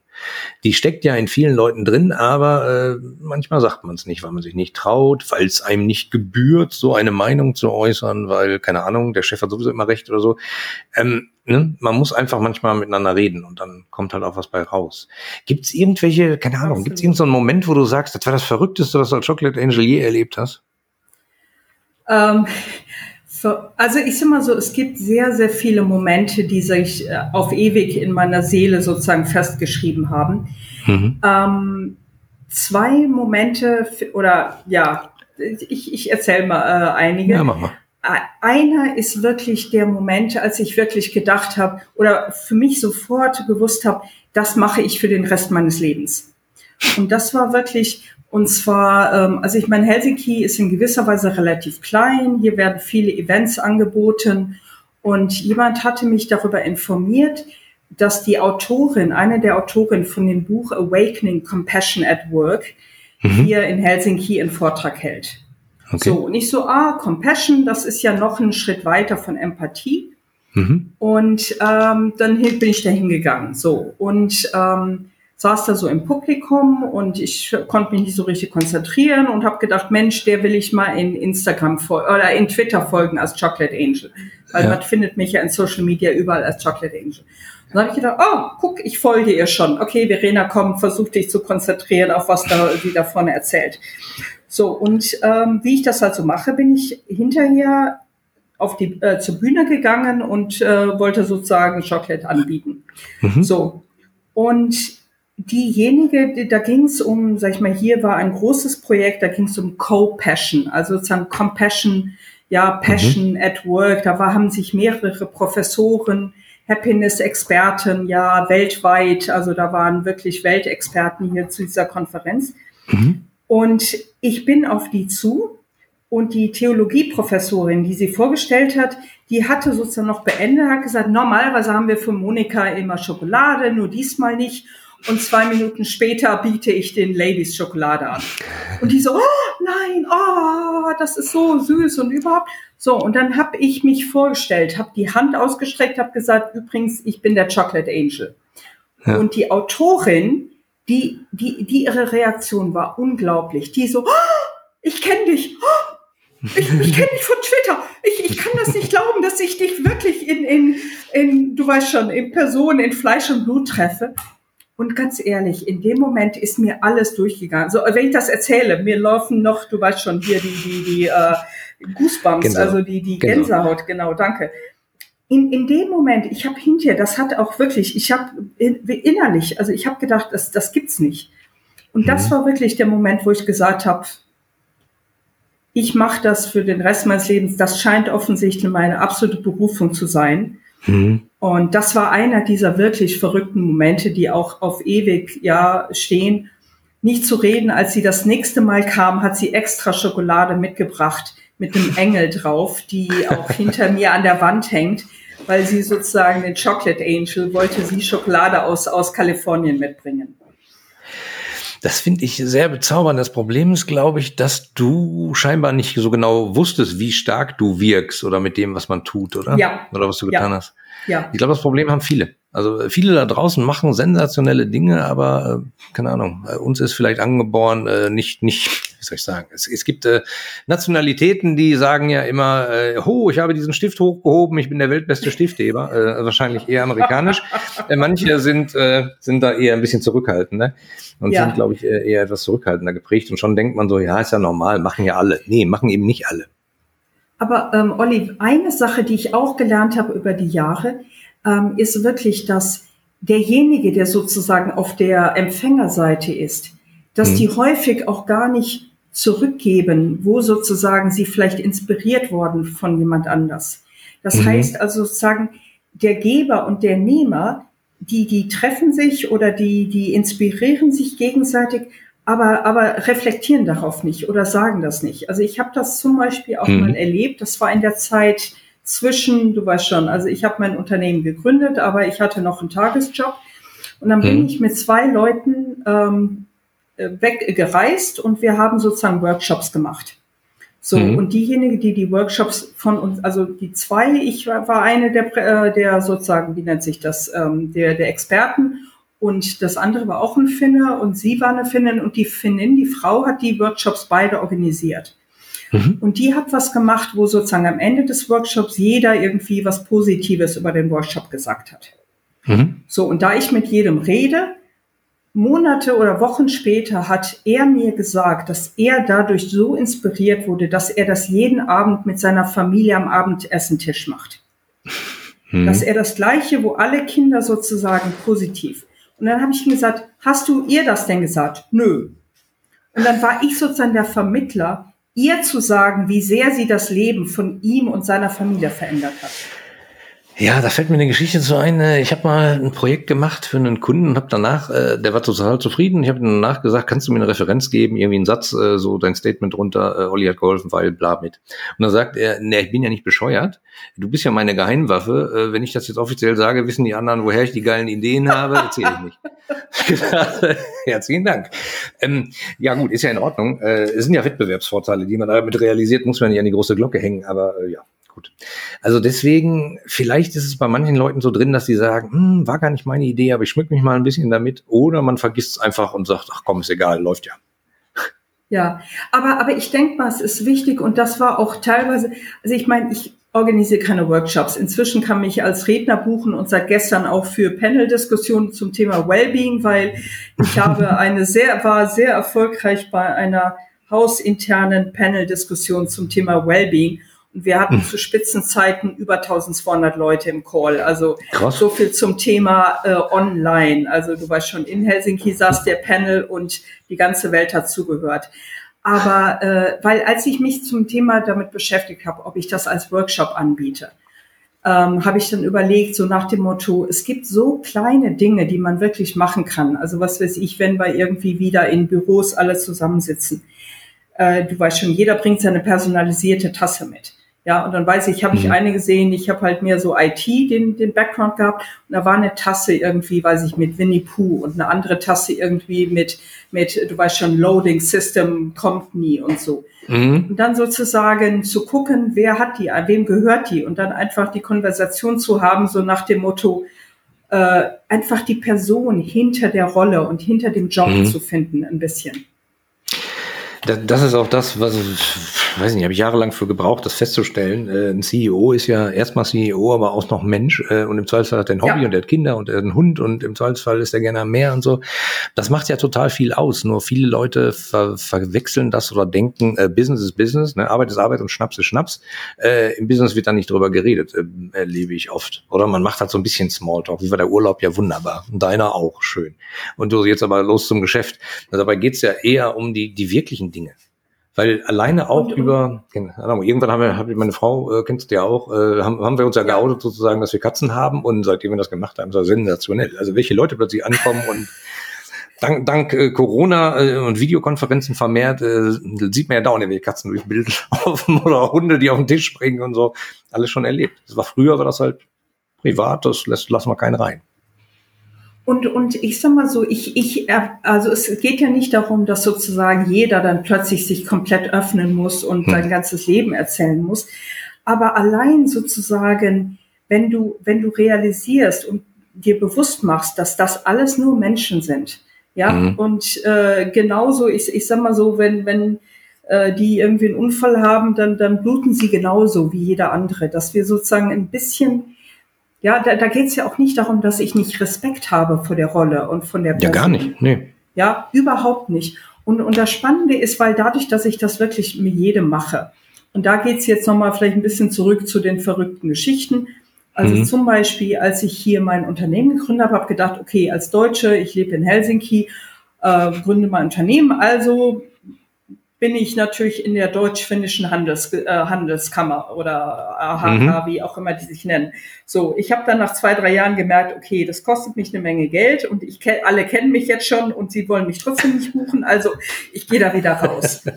Die steckt ja in vielen Leuten drin, aber äh, manchmal sagt man es nicht, weil man sich nicht traut, weil es einem nicht gebührt, so eine Meinung zu äußern, weil, keine Ahnung, der Chef hat sowieso immer recht oder so. Ähm, ne? Man muss einfach manchmal miteinander reden und dann kommt halt auch was bei raus. Gibt es irgendwelche, keine Ahnung, gibt es irgendeinen so Moment, wo du sagst, das war das Verrückteste, was du als Chocolate Angel je erlebt hast? Ähm, so, also ich sag mal so, es gibt sehr, sehr viele Momente, die sich äh, auf ewig in meiner Seele sozusagen festgeschrieben haben. Mhm. Ähm, zwei Momente oder ja, ich, ich erzähle mal äh, einige. Ja, mach mal. Einer ist wirklich der Moment, als ich wirklich gedacht habe oder für mich sofort gewusst habe, das mache ich für den Rest meines Lebens. Und das war wirklich, und zwar, ähm, also ich meine, Helsinki ist in gewisser Weise relativ klein. Hier werden viele Events angeboten. Und jemand hatte mich darüber informiert, dass die Autorin, eine der Autoren von dem Buch Awakening Compassion at Work, mhm. hier in Helsinki einen Vortrag hält. Okay. So, nicht so, ah, Compassion, das ist ja noch ein Schritt weiter von Empathie. Mhm. Und ähm, dann bin ich da hingegangen. So, und ähm, saß da so im Publikum und ich konnte mich nicht so richtig konzentrieren und habe gedacht, Mensch, der will ich mal in Instagram oder in Twitter folgen als Chocolate Angel. Weil ja. man findet mich ja in Social Media überall als Chocolate Angel. Und dann habe ich gedacht, oh, guck, ich folge ihr schon. Okay, Verena, komm, versuch dich zu konzentrieren auf was da, sie da vorne erzählt. So, und ähm, wie ich das halt so mache, bin ich hinterher auf die, äh, zur Bühne gegangen und äh, wollte sozusagen Chocolate anbieten. Mhm. So, und diejenige, die, da ging es um, sag ich mal, hier war ein großes Projekt, da ging es um Co-Passion, also sozusagen Compassion, ja, Passion mhm. at Work. Da war, haben sich mehrere Professoren, Happiness-Experten, ja, weltweit, also da waren wirklich Weltexperten hier zu dieser Konferenz. Mhm. Und ich bin auf die zu und die Theologieprofessorin, die sie vorgestellt hat, die hatte sozusagen noch beendet, hat gesagt, normalerweise haben wir für Monika immer Schokolade, nur diesmal nicht. Und zwei Minuten später biete ich den Ladies Schokolade an. Und die so, oh nein, oh, das ist so süß und überhaupt. So, und dann habe ich mich vorgestellt, habe die Hand ausgestreckt, habe gesagt, übrigens, ich bin der Chocolate Angel. Ja. Und die Autorin, die, die, die ihre Reaktion war unglaublich. Die so, oh, ich kenne dich. Oh, ich, ich kenne dich von Twitter. Ich, ich kann das nicht glauben, dass ich dich wirklich in, in, in, du weißt schon, in Person, in Fleisch und Blut treffe. Und ganz ehrlich, in dem Moment ist mir alles durchgegangen. So, wenn ich das erzähle, mir laufen noch, du weißt schon, hier die, die, die äh, Goosebumps, genau. also die, die genau. Gänsehaut, genau, danke. In, in dem Moment, ich habe hinterher, das hat auch wirklich, ich habe in, innerlich, also ich habe gedacht, das, das gibt's nicht. Und mhm. das war wirklich der Moment, wo ich gesagt habe, ich mache das für den Rest meines Lebens. Das scheint offensichtlich meine absolute Berufung zu sein. Mhm. Und das war einer dieser wirklich verrückten Momente, die auch auf ewig ja stehen. Nicht zu reden, als sie das nächste Mal kam, hat sie extra Schokolade mitgebracht mit einem Engel drauf, die auch hinter mir an der Wand hängt, weil sie sozusagen den Chocolate Angel wollte sie Schokolade aus, aus Kalifornien mitbringen. Das finde ich sehr bezaubernd. Das Problem ist, glaube ich, dass du scheinbar nicht so genau wusstest, wie stark du wirkst oder mit dem, was man tut, oder? Ja. Oder was du getan ja. hast. Ja. Ich glaube, das Problem haben viele. Also viele da draußen machen sensationelle Dinge, aber äh, keine Ahnung, äh, uns ist vielleicht angeboren, äh, nicht, nicht, soll ich sagen, es, es gibt äh, Nationalitäten, die sagen ja immer, äh, ho, ich habe diesen Stift hochgehoben, ich bin der weltbeste Stiftheber, äh, wahrscheinlich eher amerikanisch. äh, manche sind, äh, sind da eher ein bisschen zurückhaltender und ja. sind, glaube ich, eher etwas zurückhaltender geprägt und schon denkt man so, ja, ist ja normal, machen ja alle. Nee, machen eben nicht alle. Aber ähm, Olli, eine Sache, die ich auch gelernt habe über die Jahre, ähm, ist wirklich, dass derjenige, der sozusagen auf der Empfängerseite ist, dass mhm. die häufig auch gar nicht zurückgeben, wo sozusagen sie vielleicht inspiriert worden von jemand anders. Das mhm. heißt also sozusagen, der Geber und der Nehmer, die, die treffen sich oder die, die inspirieren sich gegenseitig, aber, aber reflektieren darauf nicht oder sagen das nicht. Also ich habe das zum Beispiel auch mhm. mal erlebt. Das war in der Zeit zwischen, du weißt schon, also ich habe mein Unternehmen gegründet, aber ich hatte noch einen Tagesjob. Und dann mhm. bin ich mit zwei Leuten ähm, weggereist und wir haben sozusagen Workshops gemacht. So, mhm. und diejenigen, die die Workshops von uns, also die zwei, ich war eine der, äh, der sozusagen, wie nennt sich das, ähm, der, der Experten und das andere war auch ein Finne und sie war eine Finnin und die Finnin, die Frau hat die Workshops beide organisiert. Mhm. Und die hat was gemacht, wo sozusagen am Ende des Workshops jeder irgendwie was Positives über den Workshop gesagt hat. Mhm. So, und da ich mit jedem rede, Monate oder Wochen später hat er mir gesagt, dass er dadurch so inspiriert wurde, dass er das jeden Abend mit seiner Familie am Abendessentisch macht. Mhm. Dass er das Gleiche, wo alle Kinder sozusagen positiv und dann habe ich ihm gesagt, hast du ihr das denn gesagt? Nö. Und dann war ich sozusagen der Vermittler, ihr zu sagen, wie sehr sie das Leben von ihm und seiner Familie verändert hat. Ja, da fällt mir eine Geschichte zu ein. Äh, ich habe mal ein Projekt gemacht für einen Kunden und habe danach, äh, der war total zufrieden. Ich habe danach gesagt, kannst du mir eine Referenz geben, irgendwie einen Satz, äh, so dein Statement drunter, äh, Olli hat geholfen, weil bla mit. Und dann sagt er, nee, ich bin ja nicht bescheuert. Du bist ja meine Geheimwaffe. Äh, wenn ich das jetzt offiziell sage, wissen die anderen, woher ich die geilen Ideen habe, erzähle ich nicht. Herzlichen Dank. Ähm, ja gut, ist ja in Ordnung. Äh, es sind ja Wettbewerbsvorteile, die man damit realisiert, muss man nicht an die große Glocke hängen, aber äh, ja, gut. Also deswegen, vielleicht ist es bei manchen Leuten so drin, dass sie sagen, hm, war gar nicht meine Idee, aber ich schmück mich mal ein bisschen damit. Oder man vergisst es einfach und sagt, ach komm, ist egal, läuft ja. Ja, aber, aber ich denke mal, es ist wichtig und das war auch teilweise, also ich meine, ich organisiere keine Workshops. Inzwischen kann mich als Redner buchen und seit gestern auch für Panel-Diskussionen zum Thema Wellbeing, weil ich habe eine sehr, war sehr erfolgreich bei einer hausinternen Panel-Diskussion zum Thema Wellbeing wir hatten hm. zu Spitzenzeiten über 1200 Leute im Call. Also Krass. so viel zum Thema äh, Online. Also du weißt schon, in Helsinki saß der Panel und die ganze Welt hat zugehört. Aber äh, weil als ich mich zum Thema damit beschäftigt habe, ob ich das als Workshop anbiete, ähm, habe ich dann überlegt, so nach dem Motto, es gibt so kleine Dinge, die man wirklich machen kann. Also was weiß ich, wenn wir irgendwie wieder in Büros alle zusammensitzen. Äh, du weißt schon, jeder bringt seine personalisierte Tasse mit. Ja, und dann weiß ich, habe ich mhm. eine gesehen, ich habe halt mehr so IT den, den Background gehabt und da war eine Tasse irgendwie, weiß ich, mit Winnie Pooh und eine andere Tasse irgendwie mit, mit du weißt schon, Loading System Company und so. Mhm. Und dann sozusagen zu gucken, wer hat die, wem gehört die und dann einfach die Konversation zu haben, so nach dem Motto, äh, einfach die Person hinter der Rolle und hinter dem Job mhm. zu finden, ein bisschen. Das ist auch das, was weiß nicht, habe ich jahrelang für gebraucht, das festzustellen. Äh, ein CEO ist ja erstmal CEO, aber auch noch Mensch äh, und im Zweifelsfall hat er ein Hobby ja. und er hat Kinder und er hat einen Hund und im Zweifelsfall ist er gerne am Meer und so. Das macht ja total viel aus. Nur viele Leute ver verwechseln das oder denken, äh, Business ist Business, ne? Arbeit ist Arbeit und Schnaps ist Schnaps. Äh, Im Business wird da nicht drüber geredet, erlebe ich oft. Oder man macht halt so ein bisschen Smalltalk. Wie war der Urlaub? Ja, wunderbar. Und deiner auch schön. Und du jetzt aber los zum Geschäft. Also dabei geht's ja eher um die, die wirklichen Dinge. Weil alleine auch und, über, genau, irgendwann haben wir, hab ich meine Frau, äh, kennst du ja auch, äh, haben, haben wir uns ja geoutet sozusagen, dass wir Katzen haben und seitdem wir das gemacht haben, ist das sensationell. Also welche Leute plötzlich ankommen und dank, dank äh, Corona äh, und Videokonferenzen vermehrt, äh, sieht man ja dauernd irgendwelche Katzen durch Bild laufen oder Hunde, die auf den Tisch springen und so. Alles schon erlebt. Das war früher, war das halt privat, das lässt, lassen wir keinen rein. Und, und ich sag mal so, ich, ich, also es geht ja nicht darum, dass sozusagen jeder dann plötzlich sich komplett öffnen muss und hm. sein ganzes Leben erzählen muss. Aber allein sozusagen, wenn du, wenn du realisierst und dir bewusst machst, dass das alles nur Menschen sind, ja, mhm. und äh, genauso, ich, ich sag mal so, wenn, wenn äh, die irgendwie einen Unfall haben, dann, dann bluten sie genauso wie jeder andere, dass wir sozusagen ein bisschen ja, da, da geht es ja auch nicht darum, dass ich nicht Respekt habe vor der Rolle und von der Person. Ja, gar nicht. Nee. Ja, überhaupt nicht. Und, und das Spannende ist, weil dadurch, dass ich das wirklich mit jedem mache, und da geht es jetzt nochmal vielleicht ein bisschen zurück zu den verrückten Geschichten. Also mhm. zum Beispiel, als ich hier mein Unternehmen gegründet habe, habe gedacht, okay, als Deutsche, ich lebe in Helsinki, äh, gründe mein Unternehmen, also bin ich natürlich in der deutsch-finnischen Handels, äh, Handelskammer oder AHK, mhm. wie auch immer die sich nennen. So, ich habe dann nach zwei, drei Jahren gemerkt, okay, das kostet mich eine Menge Geld und ich alle kennen mich jetzt schon und sie wollen mich trotzdem nicht buchen, also ich gehe da wieder raus.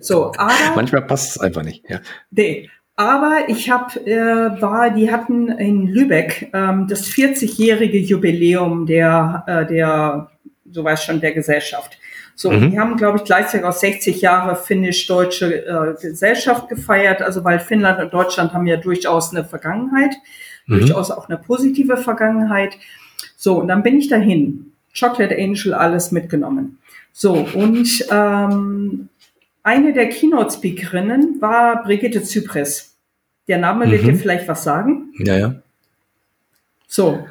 So, aber manchmal passt es einfach nicht. Ja. Nee, aber ich habe, äh, war, die hatten in Lübeck ähm, das 40-jährige Jubiläum der, äh, der, so weiß schon, der Gesellschaft. So, mhm. wir haben, glaube ich, gleichzeitig auch 60 Jahre finnisch-deutsche äh, Gesellschaft gefeiert, also weil Finnland und Deutschland haben ja durchaus eine Vergangenheit, mhm. durchaus auch eine positive Vergangenheit. So, und dann bin ich dahin. Chocolate Angel, alles mitgenommen. So, und ähm, eine der Keynote-Speakerinnen war Brigitte Zypris. Der Name mhm. wird dir vielleicht was sagen. Ja, ja. So,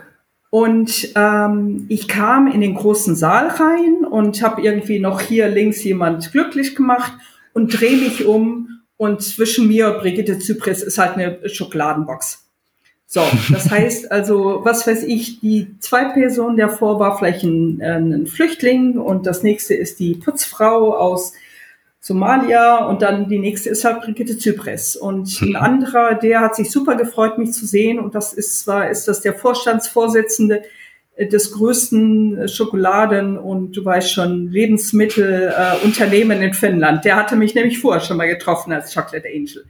und ähm, ich kam in den großen Saal rein und habe irgendwie noch hier links jemand glücklich gemacht und drehe mich um und zwischen mir und Brigitte Zypris ist halt eine Schokoladenbox. So, das heißt also, was weiß ich, die zwei Personen davor war vielleicht ein, ein Flüchtling und das nächste ist die Putzfrau aus Somalia und dann die nächste ist halt Brigitte Zypres. Und ein mhm. anderer, der hat sich super gefreut, mich zu sehen und das ist zwar, ist das der Vorstandsvorsitzende des größten Schokoladen- und du weißt schon, Lebensmittelunternehmen äh, in Finnland. Der hatte mich nämlich vorher schon mal getroffen als Chocolate Angel.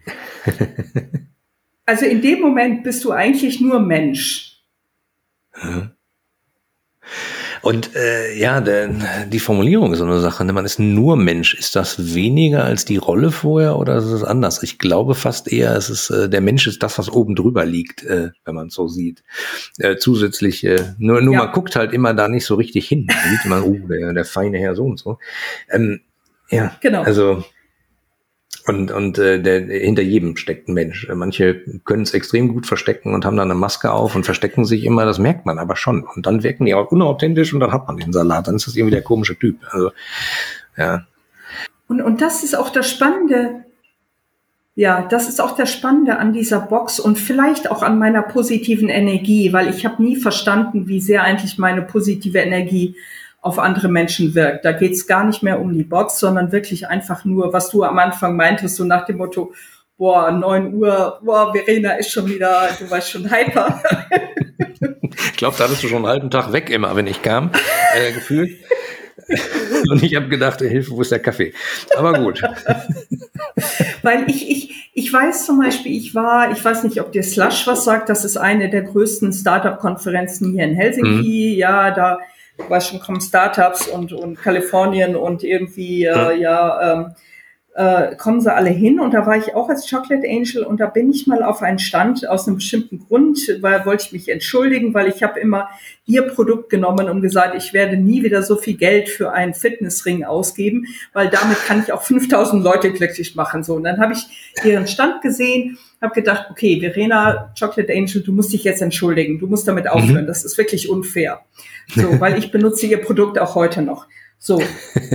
also in dem Moment bist du eigentlich nur Mensch. Und äh, ja, der, die Formulierung ist so eine Sache. Ne? Man ist nur Mensch. Ist das weniger als die Rolle vorher oder ist es anders? Ich glaube fast eher, es ist äh, der Mensch ist das, was oben drüber liegt, äh, wenn man es so sieht. Äh, zusätzlich, äh, nur, nur ja. man guckt halt immer da nicht so richtig hin. Da sieht man, oh, der, der feine Herr so und so. Ähm, ja, genau. Also und, und äh, der, hinter jedem steckt ein Mensch. Manche können es extrem gut verstecken und haben dann eine Maske auf und verstecken sich immer, das merkt man aber schon. Und dann wirken die auch unauthentisch und dann hat man den Salat. Dann ist das irgendwie der komische Typ. Also, ja. Und, und das ist auch das Spannende. Ja, das ist auch das Spannende an dieser Box und vielleicht auch an meiner positiven Energie, weil ich habe nie verstanden, wie sehr eigentlich meine positive Energie auf andere Menschen wirkt. Da geht es gar nicht mehr um die Bots, sondern wirklich einfach nur, was du am Anfang meintest, so nach dem Motto, boah, neun Uhr, boah, Verena ist schon wieder, du weißt schon hyper. ich glaube, da hattest du schon einen halben Tag weg immer, wenn ich kam, äh, gefühlt. Und ich habe gedacht, Hilfe, wo ist der Kaffee? Aber gut. Weil ich, ich, ich weiß zum Beispiel, ich war, ich weiß nicht, ob dir Slush was sagt, das ist eine der größten Startup-Konferenzen hier in Helsinki. Mhm. Ja, da weiß schon, kommen Startups und, und Kalifornien und irgendwie, äh, ja, ähm, äh, kommen sie alle hin und da war ich auch als Chocolate Angel und da bin ich mal auf einen Stand aus einem bestimmten Grund, weil wollte ich mich entschuldigen, weil ich habe immer ihr Produkt genommen und gesagt, ich werde nie wieder so viel Geld für einen Fitnessring ausgeben, weil damit kann ich auch 5000 Leute glücklich machen. So und dann habe ich ihren Stand gesehen, habe gedacht, okay, Verena Chocolate Angel, du musst dich jetzt entschuldigen, du musst damit aufhören, mhm. das ist wirklich unfair. So, weil ich benutze ihr Produkt auch heute noch. So,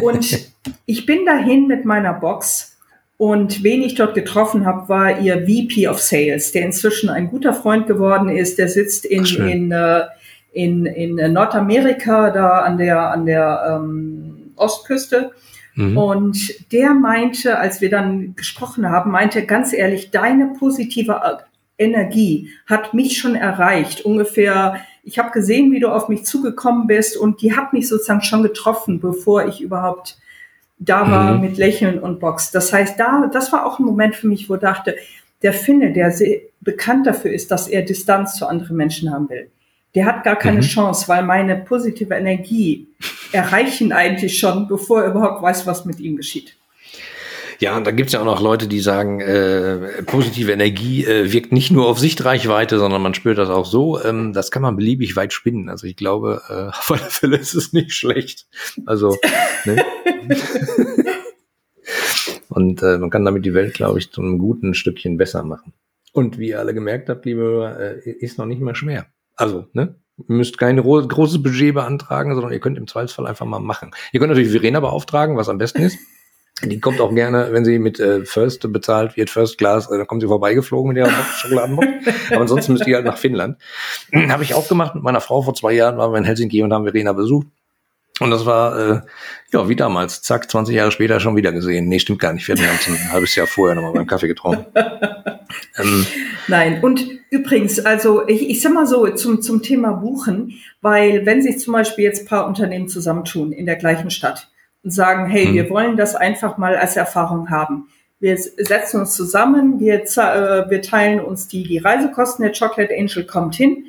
und ich bin dahin mit meiner Box und wen ich dort getroffen habe, war ihr VP of Sales, der inzwischen ein guter Freund geworden ist. Der sitzt in, in, äh, in, in Nordamerika, da an der, an der ähm, Ostküste. Mhm. Und der meinte, als wir dann gesprochen haben, meinte ganz ehrlich, deine positive Energie hat mich schon erreicht. Ungefähr ich habe gesehen, wie du auf mich zugekommen bist und die hat mich sozusagen schon getroffen, bevor ich überhaupt da war mhm. mit Lächeln und Box. Das heißt, da, das war auch ein Moment für mich, wo ich dachte, der Finne, der sehr bekannt dafür ist, dass er Distanz zu anderen Menschen haben will, der hat gar keine mhm. Chance, weil meine positive Energie erreichen eigentlich schon, bevor er überhaupt weiß, was mit ihm geschieht. Ja, und da gibt's ja auch noch Leute, die sagen, äh, positive Energie äh, wirkt nicht nur auf Sichtreichweite, sondern man spürt das auch so. Ähm, das kann man beliebig weit spinnen. Also ich glaube, äh, auf alle Fälle ist es nicht schlecht. Also, ne? und äh, man kann damit die Welt, glaube ich, zu einem guten Stückchen besser machen. Und wie ihr alle gemerkt habt, liebe Hörer, äh, ist noch nicht mehr schwer. Also, ne? Ihr müsst kein großes Budget beantragen, sondern ihr könnt im Zweifelsfall einfach mal machen. Ihr könnt natürlich Verena beauftragen, was am besten ist. Die kommt auch gerne, wenn sie mit äh, First bezahlt wird, First Class, äh, dann kommt sie vorbeigeflogen mit ihrer Schokoladenbox. Aber ansonsten müsst ihr halt nach Finnland. Habe ich auch gemacht mit meiner Frau vor zwei Jahren, waren wir in Helsinki und haben Verena besucht. Und das war, äh, ja, wie damals. Zack, 20 Jahre später schon wieder gesehen. Nee, stimmt gar nicht. Wir hatten uns ein halbes Jahr vorher nochmal beim Kaffee getrunken. ähm, Nein, und übrigens, also ich, ich sag mal so zum, zum Thema Buchen, weil wenn sich zum Beispiel jetzt paar Unternehmen zusammentun in der gleichen Stadt, und sagen, hey, hm. wir wollen das einfach mal als Erfahrung haben. Wir setzen uns zusammen, wir, äh, wir teilen uns die, die Reisekosten, der Chocolate Angel kommt hin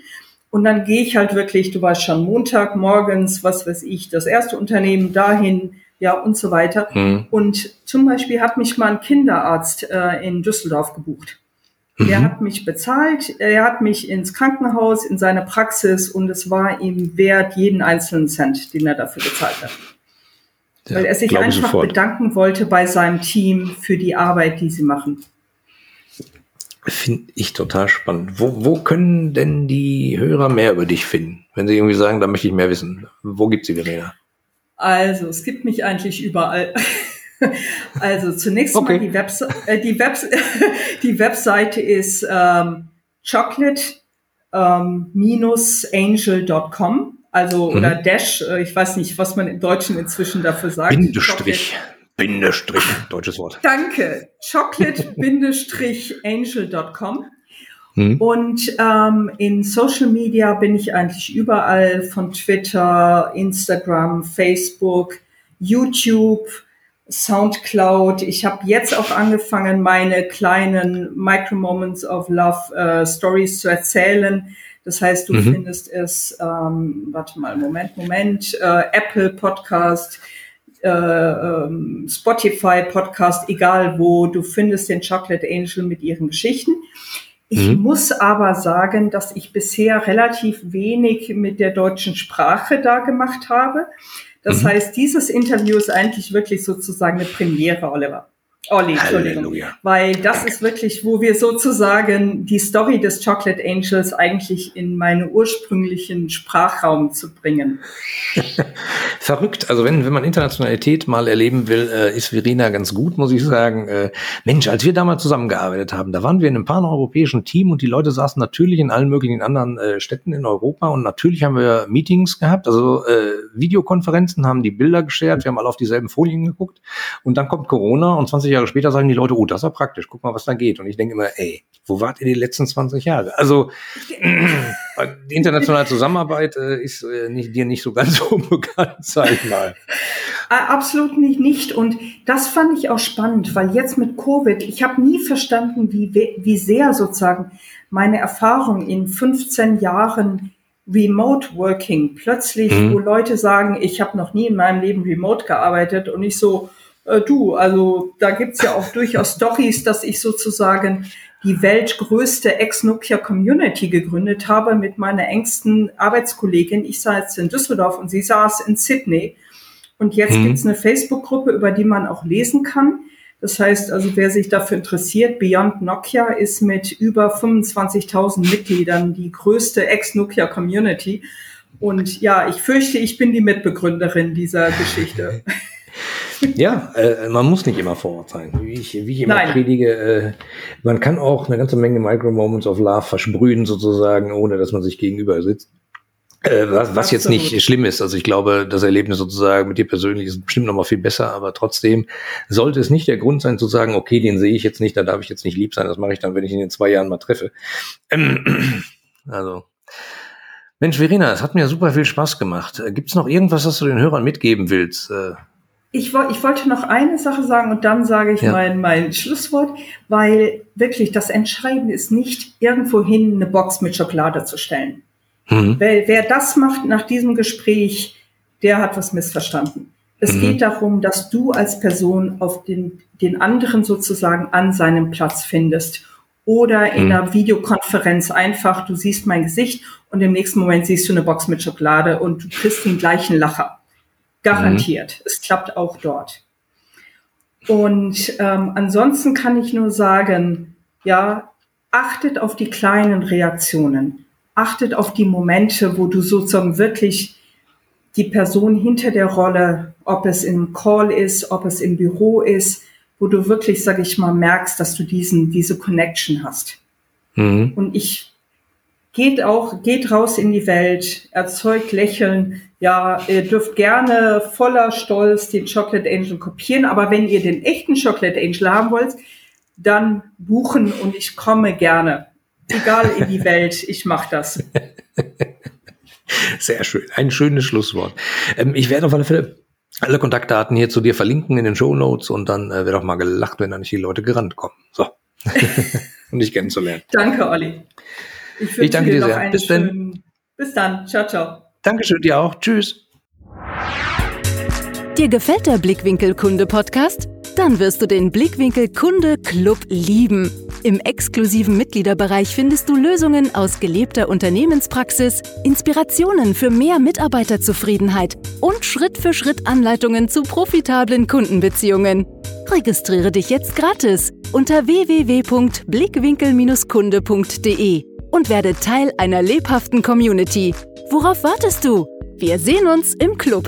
und dann gehe ich halt wirklich, du weißt schon, Montag morgens, was weiß ich, das erste Unternehmen dahin, ja und so weiter. Hm. Und zum Beispiel hat mich mal ein Kinderarzt äh, in Düsseldorf gebucht. Mhm. hat mich bezahlt, er hat mich ins Krankenhaus, in seine Praxis und es war ihm wert, jeden einzelnen Cent, den er dafür bezahlt hat. Ja, weil er sich einfach bedanken wollte bei seinem Team für die Arbeit, die sie machen. Finde ich total spannend. Wo, wo können denn die Hörer mehr über dich finden? Wenn sie irgendwie sagen, da möchte ich mehr wissen. Wo gibt sie Verena? Also, es gibt mich eigentlich überall. also zunächst okay. mal die, Webse äh, die, Webs die Webseite ist ähm, chocolate-angel.com. Ähm, also, mhm. oder Dash, äh, ich weiß nicht, was man im Deutschen inzwischen dafür sagt. Bindestrich. Bindestrich, deutsches Wort. Danke. Chocolate-angel.com. Mhm. Und ähm, in Social Media bin ich eigentlich überall von Twitter, Instagram, Facebook, YouTube, Soundcloud. Ich habe jetzt auch angefangen, meine kleinen Micro Moments of Love äh, Stories zu erzählen. Das heißt, du mhm. findest es, ähm, warte mal, Moment, Moment, äh, Apple Podcast, äh, ähm, Spotify Podcast, egal wo, du findest den Chocolate Angel mit ihren Geschichten. Ich mhm. muss aber sagen, dass ich bisher relativ wenig mit der deutschen Sprache da gemacht habe. Das mhm. heißt, dieses Interview ist eigentlich wirklich sozusagen eine Premiere, Oliver. Olli, Entschuldigung. Halleluja. Weil das ist wirklich, wo wir sozusagen die Story des Chocolate Angels eigentlich in meinen ursprünglichen Sprachraum zu bringen. Verrückt. Also wenn, wenn man Internationalität mal erleben will, äh, ist Verena ganz gut, muss ich sagen. Äh, Mensch, als wir damals zusammengearbeitet haben, da waren wir in einem paneuropäischen Team und die Leute saßen natürlich in allen möglichen anderen äh, Städten in Europa und natürlich haben wir Meetings gehabt, also Videokonferenzen, haben die Bilder geshared, wir haben alle auf dieselben Folien geguckt und dann kommt Corona und 20 Jahre später sagen die Leute, oh, das ist ja praktisch, guck mal, was da geht. Und ich denke immer, ey, wo wart ihr die letzten 20 Jahre? Also die internationale Zusammenarbeit äh, ist äh, nicht, dir nicht so ganz so bekannt, sag ich mal. Absolut nicht, nicht. Und das fand ich auch spannend, weil jetzt mit Covid, ich habe nie verstanden, wie, wie sehr sozusagen meine Erfahrung in 15 Jahren Remote Working plötzlich, mhm. wo Leute sagen, ich habe noch nie in meinem Leben remote gearbeitet und ich so, äh, du, also da gibt's ja auch durchaus Stories, dass ich sozusagen die weltgrößte Ex-Nokia-Community gegründet habe mit meiner engsten Arbeitskollegin. Ich saß in Düsseldorf und sie saß in Sydney. Und jetzt mhm. gibt's eine Facebook-Gruppe, über die man auch lesen kann. Das heißt also, wer sich dafür interessiert, Beyond Nokia ist mit über 25.000 Mitgliedern die größte Ex-Nokia-Community. Und ja, ich fürchte, ich bin die Mitbegründerin dieser Geschichte. Ja, äh, man muss nicht immer vor Ort sein. Wie ich, wie ich immer Nein. predige, äh, man kann auch eine ganze Menge Micro-Moments of Love versprühen sozusagen, ohne dass man sich gegenüber sitzt. Äh, was, was jetzt nicht schlimm ist. Also ich glaube, das Erlebnis sozusagen mit dir persönlich ist bestimmt noch mal viel besser, aber trotzdem sollte es nicht der Grund sein zu sagen, okay, den sehe ich jetzt nicht, da darf ich jetzt nicht lieb sein, das mache ich dann, wenn ich ihn in zwei Jahren mal treffe. Ähm, also Mensch, Verena, es hat mir super viel Spaß gemacht. Äh, Gibt es noch irgendwas, was du den Hörern mitgeben willst? Äh, ich, ich wollte noch eine Sache sagen und dann sage ich ja. mein, mein Schlusswort, weil wirklich das Entscheidende ist nicht, irgendwohin eine Box mit Schokolade zu stellen. Mhm. Wer, wer das macht nach diesem Gespräch, der hat was missverstanden. Es mhm. geht darum, dass du als Person auf den, den anderen sozusagen an seinem Platz findest oder in mhm. einer Videokonferenz einfach, du siehst mein Gesicht und im nächsten Moment siehst du eine Box mit Schokolade und du kriegst den gleichen Lacher. Garantiert. Mhm. Es klappt auch dort. Und ähm, ansonsten kann ich nur sagen, ja, achtet auf die kleinen Reaktionen. Achtet auf die Momente, wo du sozusagen wirklich die Person hinter der Rolle, ob es im Call ist, ob es im Büro ist, wo du wirklich, sag ich mal, merkst, dass du diesen, diese Connection hast. Mhm. Und ich geht auch, geht raus in die Welt, erzeugt Lächeln. Ja, ihr dürft gerne voller Stolz den Chocolate Angel kopieren, aber wenn ihr den echten Chocolate Angel haben wollt, dann buchen und ich komme gerne. Egal in die Welt, ich mache das. Sehr schön. Ein schönes Schlusswort. Ähm, ich werde auf alle Fälle alle Kontaktdaten hier zu dir verlinken in den Show Notes und dann äh, wird auch mal gelacht, wenn da nicht die Leute gerannt kommen. So. und dich kennenzulernen. Danke, Olli. Ich, ich danke dir, dir sehr. Bis dann. Bis dann. Ciao, ciao. Dankeschön, dir auch. Tschüss. Dir gefällt der Blickwinkel Kunde Podcast? Dann wirst du den Blickwinkel Kunde Club lieben. Im exklusiven Mitgliederbereich findest du Lösungen aus gelebter Unternehmenspraxis, Inspirationen für mehr Mitarbeiterzufriedenheit und Schritt für Schritt Anleitungen zu profitablen Kundenbeziehungen. Registriere dich jetzt gratis unter www.blickwinkel-kunde.de und werde Teil einer lebhaften Community. Worauf wartest du? Wir sehen uns im Club.